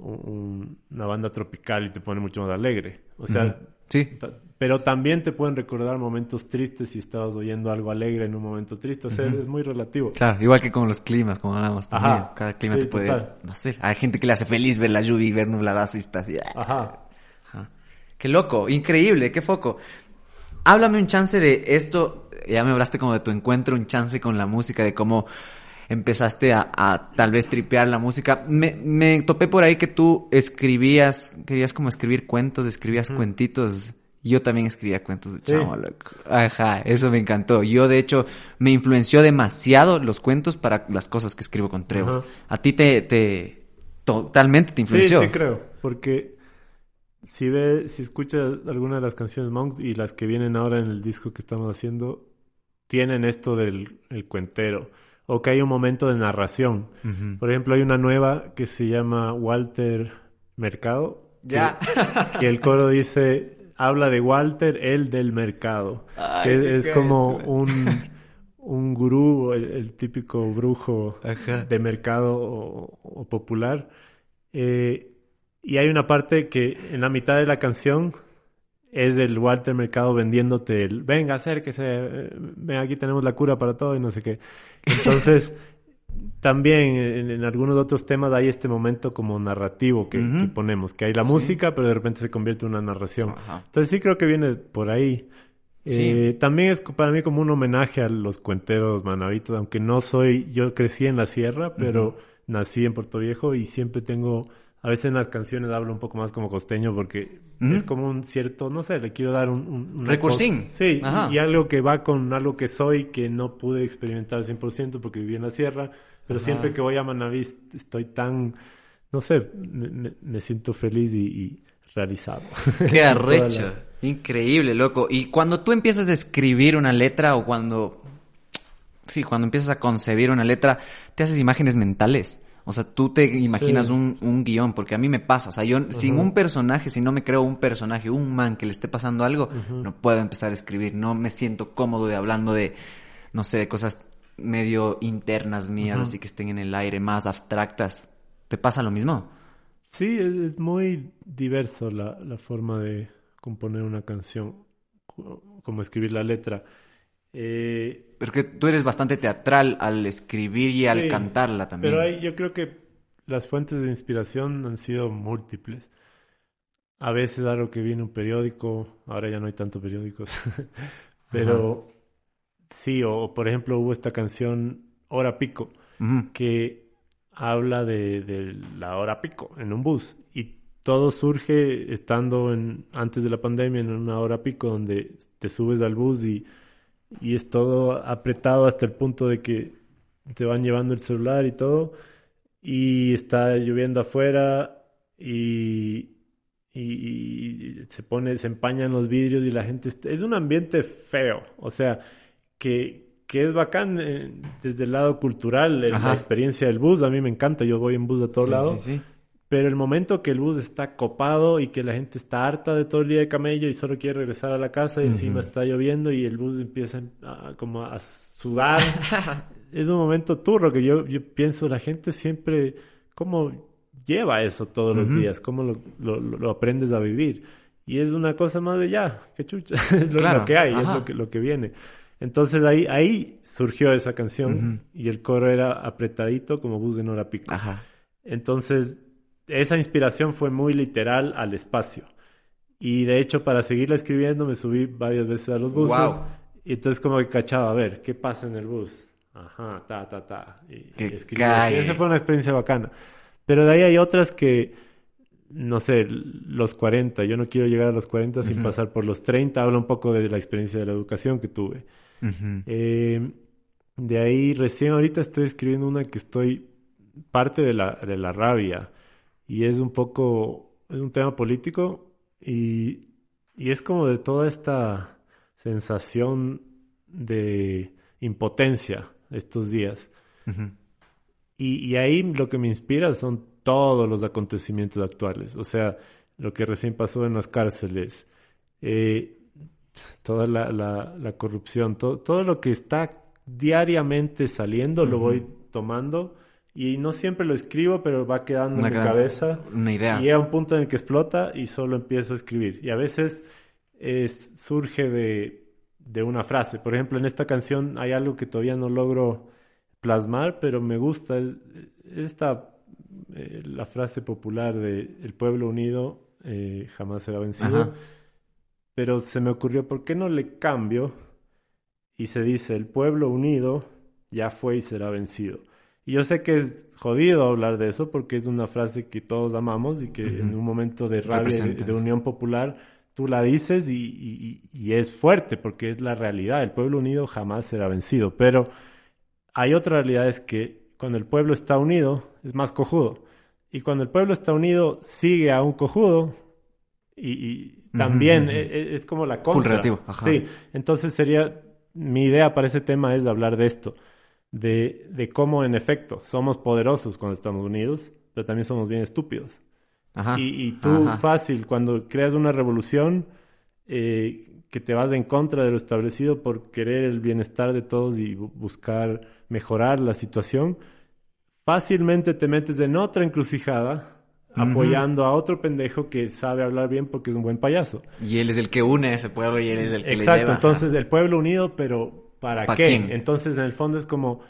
[SPEAKER 2] una banda tropical y te pone mucho más alegre. O sea, sí. Pero también te pueden recordar momentos tristes si estabas oyendo algo alegre en un momento triste. O sea, es muy relativo.
[SPEAKER 1] Claro, igual que con los climas, como hablamos Ajá. Cada clima te puede, no sé, hay gente que le hace feliz ver la lluvia y ver nubladas y está así. Ajá. Ajá. Qué loco, increíble, qué foco. Háblame un chance de esto, ya me hablaste como de tu encuentro, un chance con la música, de cómo empezaste a, tal vez tripear la música. Me, topé por ahí que tú escribías, querías como escribir cuentos, escribías cuentitos. Yo también escribía cuentos de chamo, loco. Ajá, eso me encantó. Yo, de hecho, me influenció demasiado los cuentos para las cosas que escribo con Trevor. A ti te, te, totalmente te influenció.
[SPEAKER 2] Sí, sí creo, porque si ve, si escuchas alguna de las canciones Monks y las que vienen ahora en el disco que estamos haciendo, tienen esto del el cuentero. O que hay un momento de narración. Por ejemplo, hay una nueva que se llama Walter Mercado. Ya. Que, el coro dice, habla de Walter, el del mercado. que es como un, un gurú, el, típico brujo de mercado o, popular. Eh, y hay una parte que en la mitad de la canción es el Walter Mercado vendiéndote el, venga, acérquese, eh, ven, aquí tenemos la cura para todo y no sé qué. Entonces, también en, algunos otros temas hay este momento como narrativo que, ponemos, que hay la música, pero de repente se convierte en una narración. Entonces sí creo que viene por ahí. Eh, también es para mí como un homenaje a los cuenteros manavitos, aunque no soy, yo crecí en la sierra, pero nací en Puerto Viejo y siempre tengo a veces en las canciones hablo un poco más como costeño porque es como un cierto, no sé, le quiero dar un... un
[SPEAKER 1] Recursín.
[SPEAKER 2] Sí, y, algo que va con algo que soy que no pude experimentar al 100% porque viví en la sierra, pero siempre que voy a Manaví estoy tan, no sé, me, siento feliz y, realizado.
[SPEAKER 1] Qué arrecho. Increíble, loco. Y cuando tú empiezas a escribir una letra o cuando... Sí, cuando empiezas a concebir una letra, te haces imágenes mentales. O sea, tú te imaginas un, un, guion, porque a mí me pasa. O sea, yo sin un personaje, si no me creo un personaje, un man que le esté pasando algo, no puedo empezar a escribir. No me siento cómodo de hablando de, no sé, de cosas medio internas mías, así que estén en el aire, más abstractas. ¿Te pasa lo mismo?
[SPEAKER 2] Sí, es, muy diverso la, la, forma de componer una canción, como escribir la letra.
[SPEAKER 1] Eh, Porque tú eres bastante teatral al escribir y al cantarla también.
[SPEAKER 2] Pero hay, yo creo que las fuentes de inspiración han sido múltiples. A veces algo que viene un periódico, ahora ya no hay tantos periódicos, pero sí, o por ejemplo hubo esta canción Hora Pico, que habla de, la hora pico en un bus y todo surge estando en, antes de la pandemia en una hora pico donde te subes al bus y, y es todo apretado hasta el punto de que te van llevando el celular y todo y está lloviendo afuera y, y, se pone, se empañan los vidrios y la gente... Es un ambiente feo, o sea, que, que es bacán eh, desde el lado cultural, la experiencia del bus. A mí me encanta, yo voy en bus a todos lados. Sí, sí. Pero el momento que el bus está copado y que la gente está harta de todo el día de camello y solo quiere regresar a la casa y encima está lloviendo y el bus empieza a, como a sudar, es un momento turro que yo, yo pienso, la gente siempre, ¿cómo lleva eso todos los días? ¿Cómo lo, lo, aprendes a vivir? Y es una cosa más de ya, qué chucha, es lo, que hay, es lo que, lo que viene. Entonces ahí, ahí surgió esa canción y el coro era apretadito como bus de Nora Pico. Ajá. Entonces esa inspiración fue muy literal al espacio. Y de hecho para seguirla escribiendo me subí varias veces a los buses. Y entonces como que cachaba, a ver, ¿qué pasa en el bus? Ajá, ta, ta, ta. Y, Esa fue una experiencia bacana. Pero de ahí hay otras que, no sé, los 40. Yo no quiero llegar a los 40 sin pasar por los 30. Habla un poco de la experiencia de la educación que tuve. Eh, de ahí recién ahorita estoy escribiendo una que estoy parte de la, de la rabia y es un poco, es un tema político y, y es como de toda esta sensación de impotencia estos días. y, y, ahí lo que me inspira son todos los acontecimientos actuales, o sea, lo que recién pasó en las cárceles, eh, toda la, la, corrupción, todo lo que está diariamente saliendo lo voy tomando y no siempre lo escribo, pero va quedando en mi cabeza.
[SPEAKER 1] Una idea.
[SPEAKER 2] Y llega un punto en el que explota y solo empiezo a escribir. Y a veces es, surge de, de una frase. Por ejemplo, en esta canción hay algo que todavía no logro plasmar, pero me gusta. Esta, eh, la frase popular de el pueblo unido eh, jamás será vencido pero se me ocurrió, ¿por qué no le cambio? Y se dice, el pueblo unido ya fue y será vencido. Y yo sé que es jodido hablar de eso porque es una frase que todos amamos y que en un momento de rabia, de, de, unión popular, tú la dices y, y, es fuerte porque es la realidad. El pueblo unido jamás será vencido. Pero hay otra realidad es que cuando el pueblo está unido es más cojudo. Y cuando el pueblo está unido sigue a un cojudo y, también e, e, es, como la contra. Sí, entonces sería, mi idea para ese tema es hablar de esto, de, de cómo en efecto somos poderosos cuando estamos unidos, pero también somos bien estúpidos. Y, y, tú fácil, cuando creas una revolución eh, que te vas en contra de lo establecido por querer el bienestar de todos y buscar mejorar la situación, fácilmente te metes en otra encrucijada apoyando a otro pendejo que sabe hablar bien porque es un buen payaso.
[SPEAKER 1] Y él es el que une a ese pueblo y él es el que
[SPEAKER 2] Exacto, le lleva. entonces el pueblo unido, pero ¿para, qué? Entonces en el fondo es como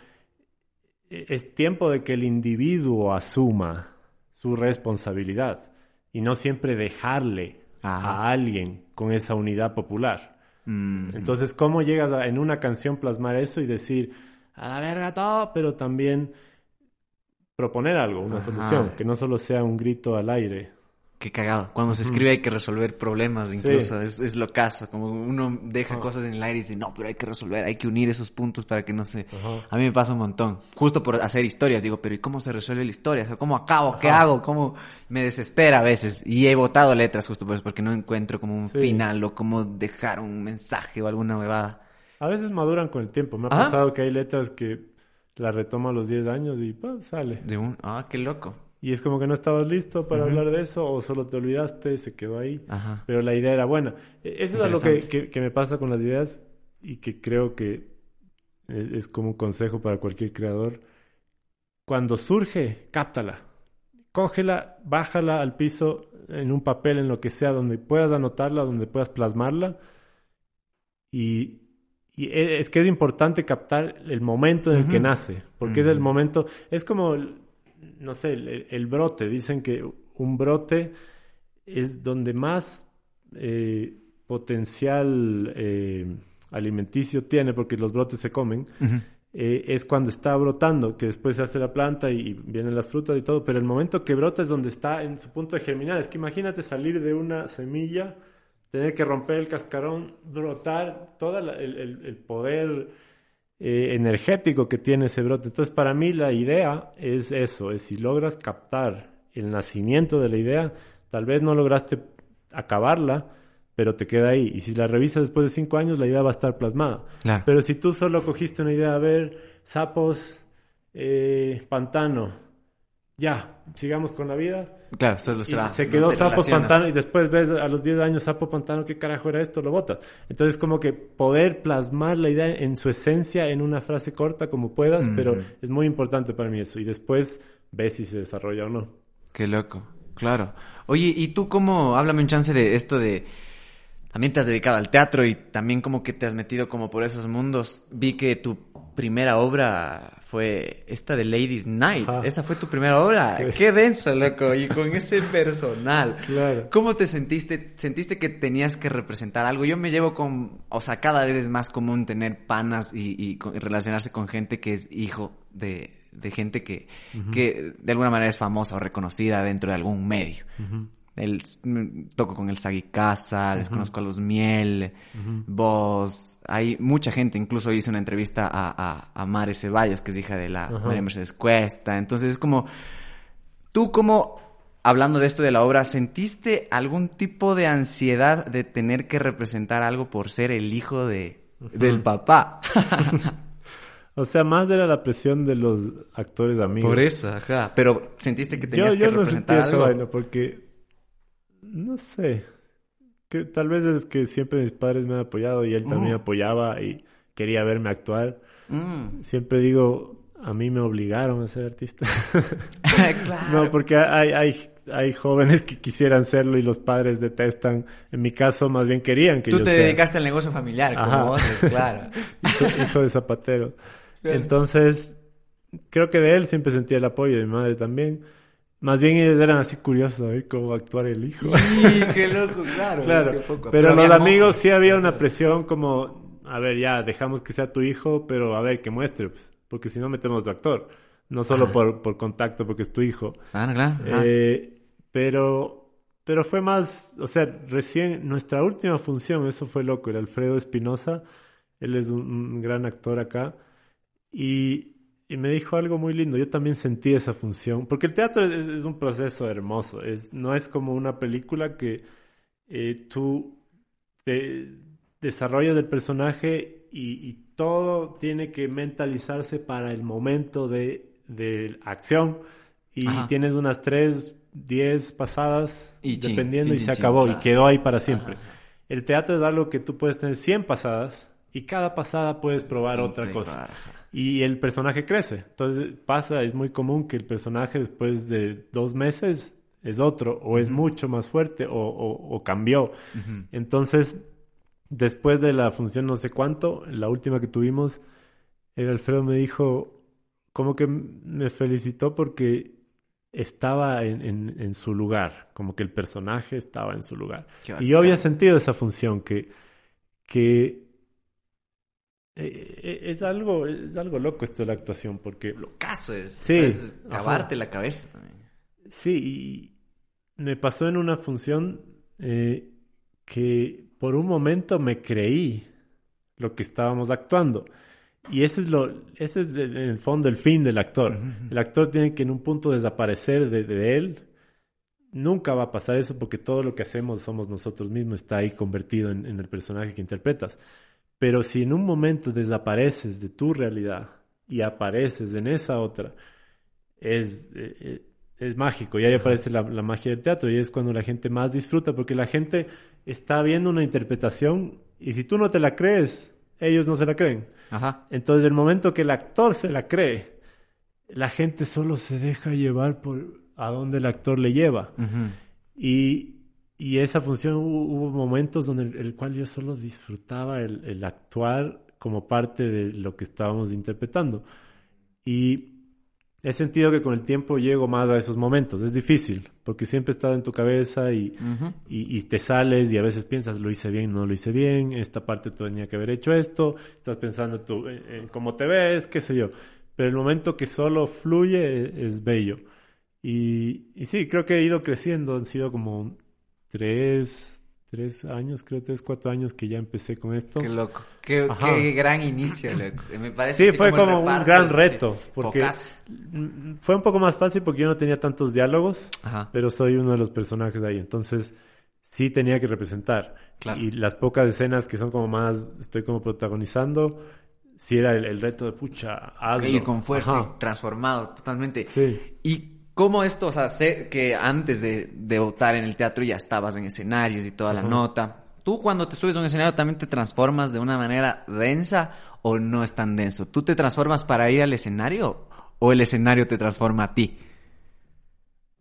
[SPEAKER 2] es tiempo de que el individuo asuma su responsabilidad y no siempre dejarle a alguien con esa unidad popular. Entonces, ¿cómo llegas a, en una canción plasmar eso y decir a la verga todo, pero también proponer algo, una solución, que no solo sea un grito al aire.
[SPEAKER 1] Qué cagado. Cuando se escribe hay que resolver problemas, incluso. Es, es, lo caso. Como uno deja cosas en el aire y dice, no, pero hay que resolver, hay que unir esos puntos para que no se... A mí me pasa un montón. Justo por hacer historias. Digo, pero ¿y cómo se resuelve la historia? ¿Cómo acabo? ¿Qué hago? ¿Cómo me desespera a veces? Y he votado letras justo por eso, porque no encuentro como un final o cómo dejar un mensaje o alguna huevada.
[SPEAKER 2] A veces maduran con el tiempo. Me ha pasado que hay letras que la retoma a los 10 años y sale.
[SPEAKER 1] De un... Ah, qué loco.
[SPEAKER 2] Y es como que no estabas listo para hablar de eso o solo te olvidaste, se quedó ahí. Ajá. Pero la idea era buena. E, eso es lo que, que, me pasa con las ideas y que creo que es, como un consejo para cualquier creador. Cuando surge, cáptala. Cógela, bájala al piso en un papel, en lo que sea, donde puedas anotarla, donde puedas plasmarla. Y, e, es que es importante captar el momento en el que nace, porque es el momento, es como, no sé, el, brote. Dicen que un brote es donde más eh, potencial eh, alimenticio tiene, porque los brotes se comen, eh, es cuando está brotando, que después se hace la planta y, vienen las frutas y todo, pero el momento que brota es donde está en su punto de germinar. Es que imagínate salir de una semilla, tener que romper el cascarón, brotar, todo el, poder eh, energético que tiene ese brote. Entonces, para mí la idea es eso, es si logras captar el nacimiento de la idea, tal vez no lograste acabarla, pero te queda ahí. Y si la revisas después de cinco años, la idea va a estar plasmada. Pero si tú solo cogiste una idea, a ver, sapos, eh, pantano, ya, sigamos con la vida.
[SPEAKER 1] Claro, se,
[SPEAKER 2] se quedó sapos, pantano, y después ves a los 10 años sapo, pantano, ¿qué carajo era esto? Lo botas. Entonces, como que poder plasmar la idea en su esencia en una frase corta como puedas, pero es muy importante para mí eso. Y después ves si se desarrolla o no.
[SPEAKER 1] Qué loco, claro. Oye, ¿y tú cómo, háblame un chance de esto de también te has dedicado al teatro y también como que te has metido como por esos mundos. Vi que tu primera obra fue esta de Ladies Night. Esa fue tu primera obra. Qué denso, loco. Y con ese personal.
[SPEAKER 2] Claro.
[SPEAKER 1] ¿Cómo te sentiste? ¿Sentiste que tenías que representar algo? Yo me llevo con, o sea, cada vez es más común tener panas y, relacionarse con gente que es hijo de, gente que, que de alguna manera es famosa o reconocida dentro de algún medio. El, toco con el Sagi Casa, les conozco a los Miel, vos. Hay mucha gente, incluso hice una entrevista a, a, Mare Ceballos, que es hija de la María Mercedes Cuesta. Entonces es como, tú como, hablando de esto de la obra, ¿sentiste algún tipo de ansiedad de tener que representar algo por ser el hijo de, del papá?
[SPEAKER 2] O sea, más era la presión de los actores amigos.
[SPEAKER 1] Por eso, ajá. Pero sentiste que tenías que representar algo.
[SPEAKER 2] bueno, porque no sé. Que tal vez es que siempre mis padres me han apoyado y él también oh. apoyaba y quería verme actuar. Mm. Siempre digo, a mí me obligaron a ser artista. claro. No, porque hay, hay, hay jóvenes que quisieran serlo y los padres detestan. En mi caso, más bien querían que
[SPEAKER 1] Tú
[SPEAKER 2] yo
[SPEAKER 1] te dedicaste al negocio familiar, como vos, claro.
[SPEAKER 2] hijo, de zapatero. Entonces, creo que de él siempre sentía el apoyo, de mi madre también. Más bien eran así curiosos, ¿eh? Cómo actuar el hijo.
[SPEAKER 1] Sí, qué loco, claro.
[SPEAKER 2] claro. Pero, los amigos sí había una presión como, a ver, ya, dejamos que sea tu hijo, pero a ver, que muestre, pues, porque si no metemos de actor. No solo por, por contacto, porque es tu hijo.
[SPEAKER 1] Claro, claro.
[SPEAKER 2] Eh, pero, pero fue más, o sea, recién, nuestra última función, eso fue loco, el Alfredo Espinosa, él es un gran actor acá, y y me dijo algo muy lindo. Yo también sentí esa función, porque el teatro es, un proceso hermoso. Es, no es como una película que eh, tú desarrollas el personaje y, todo tiene que mentalizarse para el momento de, acción. Y tienes unas tres, diez pasadas, dependiendo, y se acabó, y quedó ahí para siempre. El teatro es algo que tú puedes tener 100 pasadas y cada pasada puedes probar otra cosa y el personaje crece. Entonces pasa, es muy común que el personaje después de dos meses es otro, o es mucho más fuerte, o, cambió. Entonces, después de la función no sé cuánto, la última que tuvimos, el Alfredo me dijo, como que me felicitó porque estaba en, su lugar, como que el personaje estaba en su lugar. Y yo había sentido esa función, que, que eh, eh, es algo, es algo loco esto de la actuación, porque...
[SPEAKER 1] Lo caso es, sí, cavarte la cabeza también.
[SPEAKER 2] Sí, y me pasó en una función eh, que por un momento me creí lo que estábamos actuando. Y ese es, lo, ese es en el fondo el fin del actor. El actor tiene que en un punto desaparecer de, él. Nunca va a pasar eso porque todo lo que hacemos somos nosotros mismos, está ahí convertido en el personaje que interpretas. Pero si en un momento desapareces de tu realidad y apareces en esa otra, es, eh, eh, es mágico. Y ahí aparece la, magia del teatro y es cuando la gente más disfruta porque la gente está viendo una interpretación y si tú no te la crees, ellos no se la creen.
[SPEAKER 1] Ajá.
[SPEAKER 2] Entonces, el momento que el actor se la cree, la gente solo se deja llevar por a dónde el actor le lleva. Y, y esa función hubo, hubo momentos donde el, el cual yo solo disfrutaba el, el actuar como parte de lo que estábamos interpretando. Y he sentido que con el tiempo llego más a esos momentos. Es difícil, porque siempre está en tu cabeza y, y, y te sales y a veces piensas, lo hice bien, no lo hice bien, esta parte tenía que haber hecho esto, estás pensando tú en, en cómo te ves, qué sé yo. Pero el momento que solo fluye es, es bello. Y, y sí, creo que he ido creciendo, han sido como tres, tres años, creo tres, cuatro años que ya empecé con esto.
[SPEAKER 1] Qué loco. Qué, gran inicio, loco. Me parece
[SPEAKER 2] Sí,
[SPEAKER 1] así
[SPEAKER 2] fue como un gran
[SPEAKER 1] sí.
[SPEAKER 2] reto, porque
[SPEAKER 1] Focazo.
[SPEAKER 2] mm, fue un poco más fácil porque yo no tenía tantos diálogos,
[SPEAKER 1] Ajá.
[SPEAKER 2] pero soy uno de los personajes de ahí, entonces sí tenía que representar.
[SPEAKER 1] Claro.
[SPEAKER 2] Y las pocas escenas que son como más, estoy como protagonizando, sí era el, el reto de pucha, hazlo.
[SPEAKER 1] Ir con fuerza,
[SPEAKER 2] Ajá.
[SPEAKER 1] transformado totalmente.
[SPEAKER 2] Sí.
[SPEAKER 1] ¿Y cómo esto, o sea, sé que antes de debutar en el teatro ya estabas en escenarios y toda la nota. ¿Tú cuando te subes a un escenario también te transformas de una manera densa o no es tan denso? ¿Tú te transformas para ir al escenario o el escenario te transforma a ti?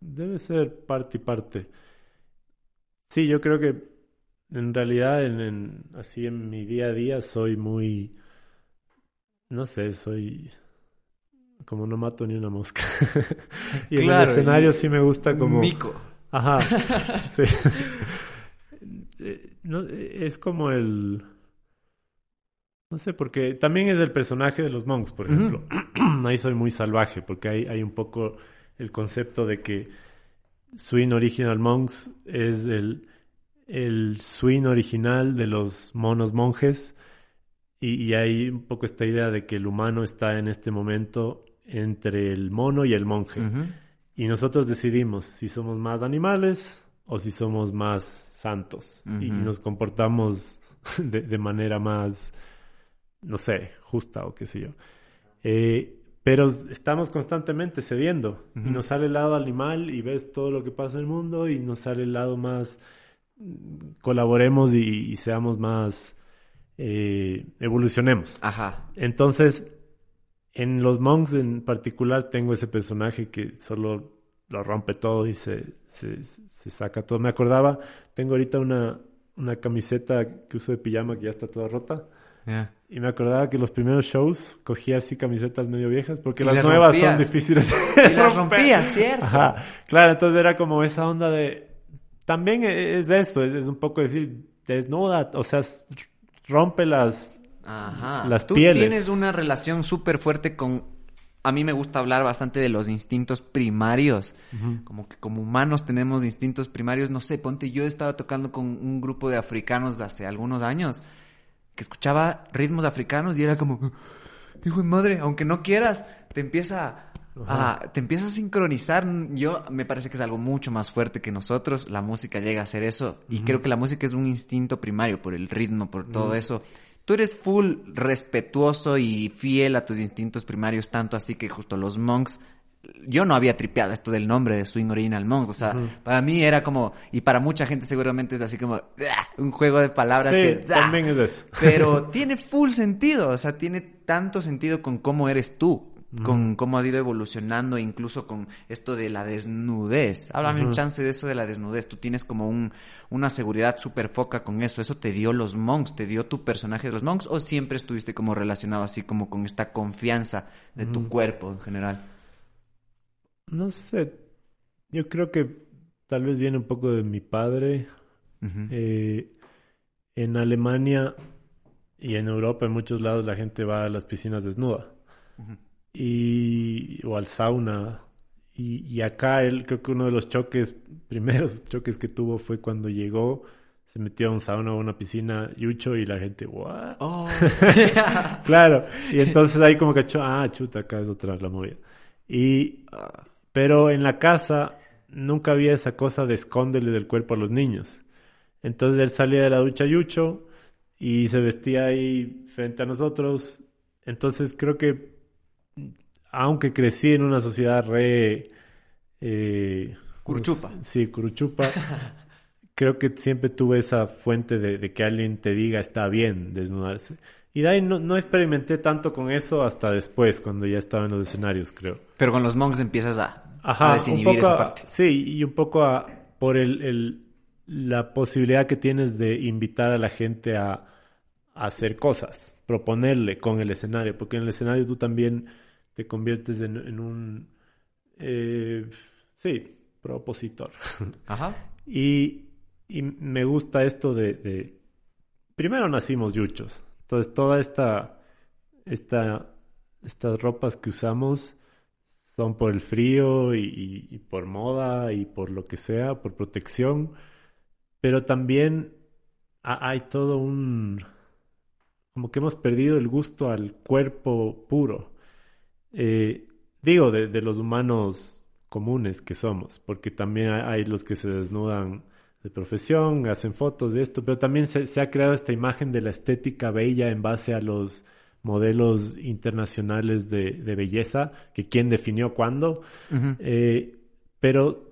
[SPEAKER 2] Debe ser parte y parte. Sí, yo creo que en realidad, en, en- así en mi día a día, soy muy, no sé, soy como no mato ni una mosca. y en el escenario sí me gusta como...
[SPEAKER 1] Mico.
[SPEAKER 2] Ajá, sí. Eh, no, eh, es como el... No sé, porque también es el personaje de los monks, por ejemplo. Ahí soy muy salvaje, porque hay, hay un poco el concepto de que Swing Original Monks es el, el swing original de los monos monjes. Y, y hay un poco esta idea de que el humano está en este momento entre el mono y el monje.
[SPEAKER 1] Ujú.
[SPEAKER 2] Y nosotros decidimos si somos más animales o si somos más santos. Y nos comportamos de, de manera más, no sé, justa o qué sé yo. Eh, pero estamos constantemente cediendo. Y nos sale el lado animal y ves todo lo que pasa en el mundo y nos sale el lado más mm, colaboremos y, y seamos más eh, evolucionemos.
[SPEAKER 1] Ajá.
[SPEAKER 2] Entonces, en los monks en particular tengo ese personaje que solo lo rompe todo y se, se, se saca todo. Me acordaba, tengo ahorita una, una camiseta que uso de pijama que ya está toda rota.
[SPEAKER 1] Ya.
[SPEAKER 2] Y me acordaba que los primeros shows cogía así camisetas medio viejas porque
[SPEAKER 1] Y
[SPEAKER 2] las nuevas son difíciles
[SPEAKER 1] Y las rompías, ¿cierto?
[SPEAKER 2] Ajá, claro, entonces era como esa onda de... También es eso, es, es un poco decir, desnuda, o sea, rompe las...
[SPEAKER 1] Ajá.
[SPEAKER 2] Las
[SPEAKER 1] Tú
[SPEAKER 2] pieles.
[SPEAKER 1] tienes una relación súper fuerte con... A mí me gusta hablar bastante de los instintos primarios. Como que como humanos tenemos instintos primarios. No sé, ponte, yo estaba tocando con un grupo de africanos hace algunos años que escuchaba ritmos africanos y era como... Hijo de madre, aunque no quieras, te empieza a, te empieza a sincronizar. Yo me parece que es algo mucho más fuerte que nosotros. La música llega a ser eso. Y creo que la música es un instinto primario por el ritmo, por todo eso. Tú eres full respetuoso y fiel a tus instintos primarios, tanto así que justo los monks. Yo no había tripeado esto del nombre de Swing Original Monks. O sea, para mí era como, y para mucha gente seguramente es así como ¡ah! un juego de palabras
[SPEAKER 2] Sí,
[SPEAKER 1] que. ¡ah!
[SPEAKER 2] también es eso.
[SPEAKER 1] Pero tiene full sentido, o sea, tiene tanto sentido con cómo eres tú, con cómo has ido evolucionando, incluso con esto de la desnudez. Háblame un chance de eso de la desnudez. Tú tienes como un, una seguridad súper foca con eso. ¿Eso te dio los monks? ¿Te dio tu personaje de los monks? ¿O siempre estuviste como relacionado así como con esta confianza de tu cuerpo en general?
[SPEAKER 2] No sé, yo creo que tal vez viene un poco de mi padre. Eh, en Alemania y en Europa, en muchos lados, la gente va a las piscinas desnuda. Y, o al sauna. Y, y acá él, creo que uno de los choques, primeros choques que tuvo fue cuando llegó, se metió a un sauna o a una piscina, Yucho, y la gente, ¿what?
[SPEAKER 1] Oh.
[SPEAKER 2] Claro, y entonces ahí como que, ah, chuta, acá es otra la movida. Y, pero en la casa nunca había esa cosa de escóndele del cuerpo a los niños. Entonces él salía de la ducha Yucho y se vestía ahí frente a nosotros. Entonces creo que, aunque crecí en una sociedad re... eh. Sí, curuchupa. creo que siempre tuve esa fuente de, de que alguien te diga está bien desnudarse. Y de ahí no, experimenté tanto con eso hasta después, cuando ya estaba en los escenarios, creo.
[SPEAKER 1] Pero con los monks empiezas a, Ajá, desinhibir esa parte.
[SPEAKER 2] sí, y un poco a, por el, la posibilidad que tienes de invitar a la gente a, hacer cosas, proponerle con el escenario, porque en el escenario tú también te conviertes en, un, eh, sí, propositor. Ajá. y, me gusta esto de, primero nacimos yuchos, entonces toda esta, esta, estas ropas que usamos son por el frío y por moda y por lo que sea, por protección, pero también hay todo un como que hemos perdido el gusto al cuerpo puro. Eh, digo, de, los humanos comunes que somos, porque también hay, los que se desnudan de profesión, hacen fotos de esto, pero también se, ha creado esta imagen de la estética bella en base a los modelos internacionales de, belleza, que quién definió cuándo, eh, pero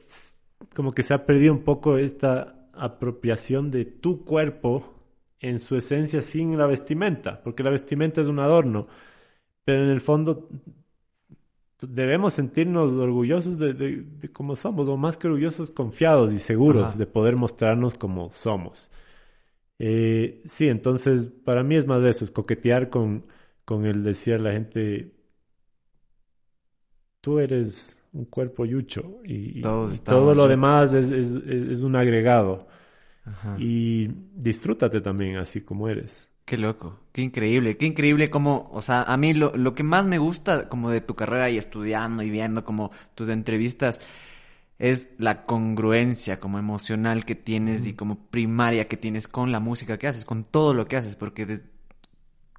[SPEAKER 2] como que se ha perdido un poco esta apropiación de tu cuerpo en su esencia sin la vestimenta, porque la vestimenta es un adorno, pero en el fondo debemos sentirnos orgullosos de, cómo somos, o más que orgullosos, confiados y seguros de poder mostrarnos como somos. Eh, sí, entonces para mí es más de eso, es coquetear con, con el decir a la gente, tú eres un cuerpo yucho y, todo lo demás es, es, un agregado. Y disfrútate también así como eres.
[SPEAKER 1] Qué loco, qué increíble, qué increíble como, o sea, a mí lo, lo que más me gusta como de tu carrera y estudiando y viendo como tus entrevistas es la congruencia como emocional que tienes y como primaria que tienes con la música que haces, con todo lo que haces, porque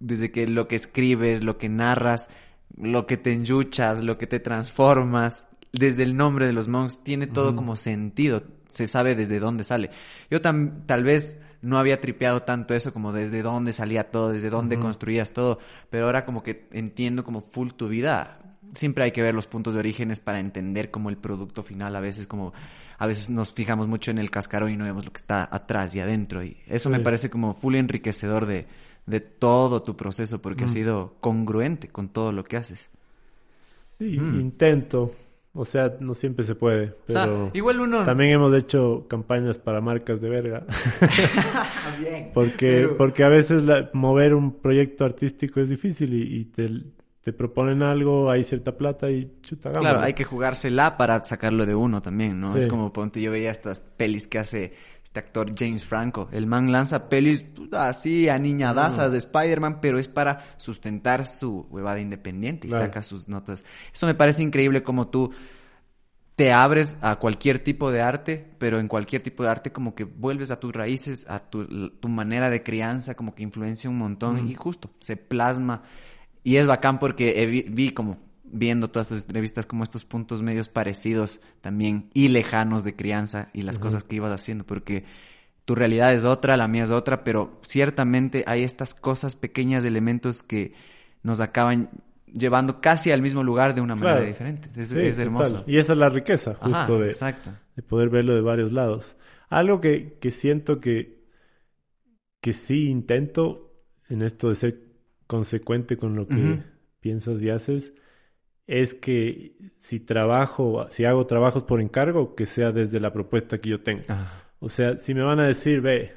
[SPEAKER 1] desde que lo que escribes, lo que narras, lo que te enchuchas, lo que te transformas, desde el nombre de los monks, tiene todo como sentido, se sabe desde dónde sale. Yo tal vez no había tripeado tanto eso como desde dónde salía todo, desde dónde construías todo, pero ahora como que entiendo como full tu vida. Siempre hay que ver los puntos de orígenes para entender como el producto final. A veces como, a veces nos fijamos mucho en el cascarón y no vemos lo que está atrás y adentro. Y eso me parece como full enriquecedor de, de todo tu proceso porque ha sido congruente con todo lo que haces.
[SPEAKER 2] Sí, intento. O sea, no siempre se puede. Pero
[SPEAKER 1] igual uno.
[SPEAKER 2] También hemos hecho campañas para marcas de verga. porque, porque a veces mover un proyecto artístico es difícil y, te, proponen algo, hay cierta plata y chuta gama.
[SPEAKER 1] Claro, hay que jugársela para sacarlo de uno también, ¿no? Es como, ponte, yo veía estas pelis que hace este actor James Franco. El man lanza pelis así aniñadasas de Spider-Man, pero es para sustentar su huevada independiente y saca sus notas. Eso me parece increíble como tú te abres a cualquier tipo de arte, pero en cualquier tipo de arte como que vuelves a tus raíces, a tu, manera de crianza, como que influencia un montón y justo se plasma. Y es bacán porque vi como viendo todas tus entrevistas como estos puntos medios parecidos también y lejanos de crianza y las cosas que ibas haciendo, porque tu realidad es otra, la mía es otra, pero ciertamente hay estas cosas pequeñas, elementos que nos acaban llevando casi al mismo lugar de una manera diferente. Es, hermoso.
[SPEAKER 2] Y esa es la riqueza, justo de, de, poder verlo de varios lados. Algo que, que siento que, que sí intento en esto de ser consecuente con lo que piensas y haces, es que si trabajo, si hago trabajos por encargo, que sea desde la propuesta que yo tengo. O sea, si me van a decir, ve,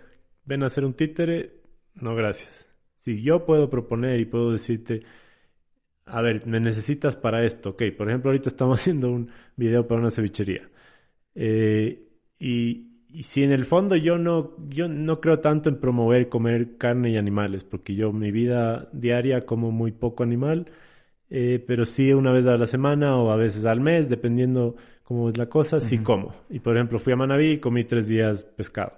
[SPEAKER 2] ven a hacer un títere, no gracias. Si yo puedo proponer y puedo decirte, a ver, me necesitas para esto, ok, por ejemplo, ahorita estamos haciendo un video para una cevichería. Eh, y, y, si en el fondo yo no, yo no creo tanto en promover comer carne y animales, porque yo mi vida diaria como muy poco animal, eh, pero sí una vez a la semana o a veces al mes, dependiendo cómo es la cosa, sí como. Y por ejemplo, fui a Manaví y comí tres días pescado.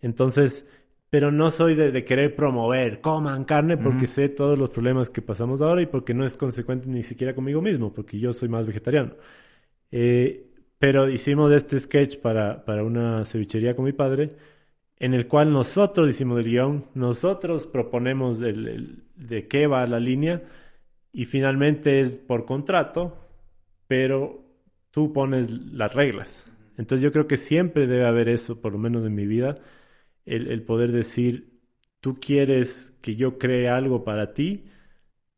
[SPEAKER 2] Entonces, pero no soy de, querer promover, coman carne, porque sé todos los problemas que pasamos ahora y porque no es consecuente ni siquiera conmigo mismo, porque yo soy más vegetariano. Eh, pero hicimos este sketch para, para una cevichería con mi padre, en el cual nosotros hicimos el guion, nosotros proponemos el, de qué va la línea, y finalmente es por contrato, pero tú pones las reglas. Entonces yo creo que siempre debe haber eso, por lo menos en mi vida, el, poder decir, tú quieres que yo cree algo para ti,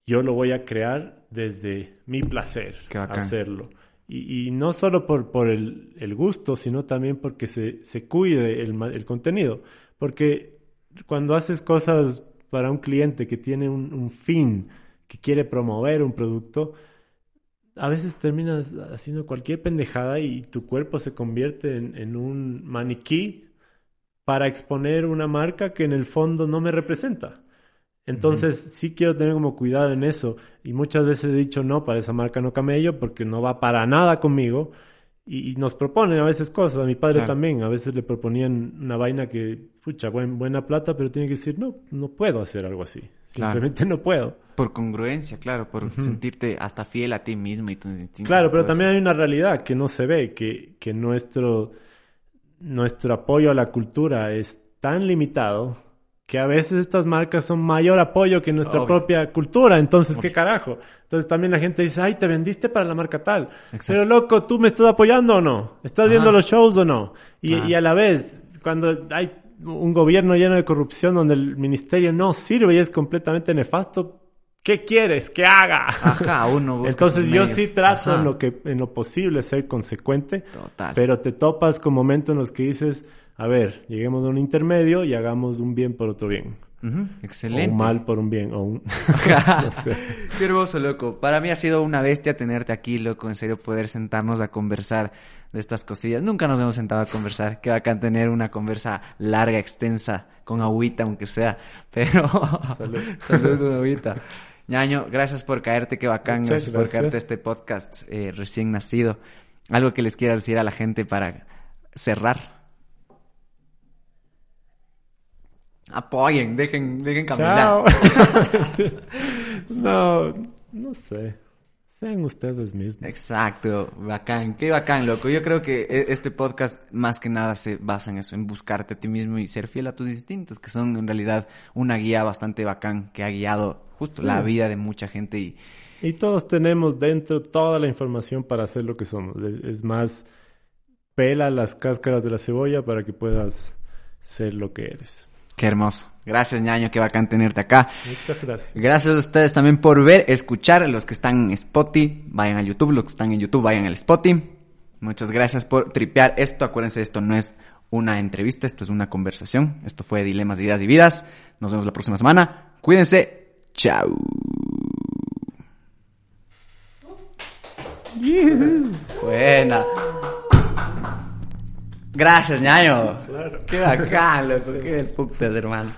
[SPEAKER 2] yo lo voy a crear desde mi placer hacerlo. Y, no solo por, por el, el, gusto, sino también porque se, se cuide el, el, contenido. Porque cuando haces cosas para un cliente que tiene un, un fin, que quiere promover un producto, a veces terminas haciendo cualquier pendejada y tu cuerpo se convierte en, en, un maniquí para exponer una marca que en el fondo no me representa. Entonces sí quiero tener como cuidado en eso. Y muchas veces he dicho no para esa marca no camello porque no va para nada conmigo y, nos proponen a veces cosas. A mi padre también a veces le proponían una vaina que, pucha, buena plata, pero tiene que decir no, no puedo hacer algo así. Simplemente no puedo.
[SPEAKER 1] Por congruencia, claro, por sentirte hasta fiel a ti mismo y tus
[SPEAKER 2] instintos. Claro, pero también hay una realidad que no se ve, que, que nuestro, nuestro apoyo a la cultura es tan limitado que a veces estas marcas son mayor apoyo que nuestra propia cultura. Entonces, ¿qué carajo? Entonces también la gente dice, ay, te vendiste para la marca tal. Pero loco, ¿tú me estás apoyando o no? ¿Estás viendo los shows o no? Y, y, a la vez, cuando hay un gobierno lleno de corrupción donde el ministerio no sirve y es completamente nefasto, ¿qué quieres que haga?
[SPEAKER 1] Ajá, uno
[SPEAKER 2] Entonces yo sí trato en lo, que, en lo posible ser consecuente. Total. Pero te topas con momentos en los que dices a ver, lleguemos a un intermedio y hagamos un bien por otro bien.
[SPEAKER 1] Excelente.
[SPEAKER 2] O un mal por un bien, o un...
[SPEAKER 1] no sé. Qué hermoso, loco. Para mí ha sido una bestia tenerte aquí, loco. En serio, poder sentarnos a conversar de estas cosillas. Nunca nos hemos sentado a conversar. Qué bacán tener una conversa larga, extensa, con agüita, aunque sea. Pero... Salud. Salud con agüita. Ñaño, gracias por caerte, qué bacán. gracias, por caerte este podcast eh, recién nacido. Algo que les quieras decir a la gente para cerrar. Apoyen, dejen, dejen caminar.
[SPEAKER 2] no, no sé. Sean ustedes mismos.
[SPEAKER 1] Exacto, bacán, qué bacán, loco. Yo creo que e, este podcast más que nada se basa en eso, en buscarte a ti mismo y ser fiel a tus instintos, que son en realidad una guía bastante bacán que ha guiado justo la vida de mucha gente y...
[SPEAKER 2] Y todos tenemos dentro toda la información para hacer lo que somos. Es más, pela las cáscaras de la cebolla para que puedas ser lo que eres.
[SPEAKER 1] Qué hermoso. Gracias, ñaño, qué bacán tenerte acá.
[SPEAKER 2] Muchas gracias.
[SPEAKER 1] Gracias a ustedes también por ver, escuchar, los que están en Spotify, vayan a YouTube, los que están en YouTube, vayan al Spotify. Muchas gracias por tripear esto. Acuérdense, esto no es una entrevista, esto es una conversación. Esto fue Dilemas, Ideas y Vidas. Nos vemos la próxima semana. Cuídense. Chao. Buena. Gracias, ñaño. Claro. Qué bacán, loco. Qué putas, hermano.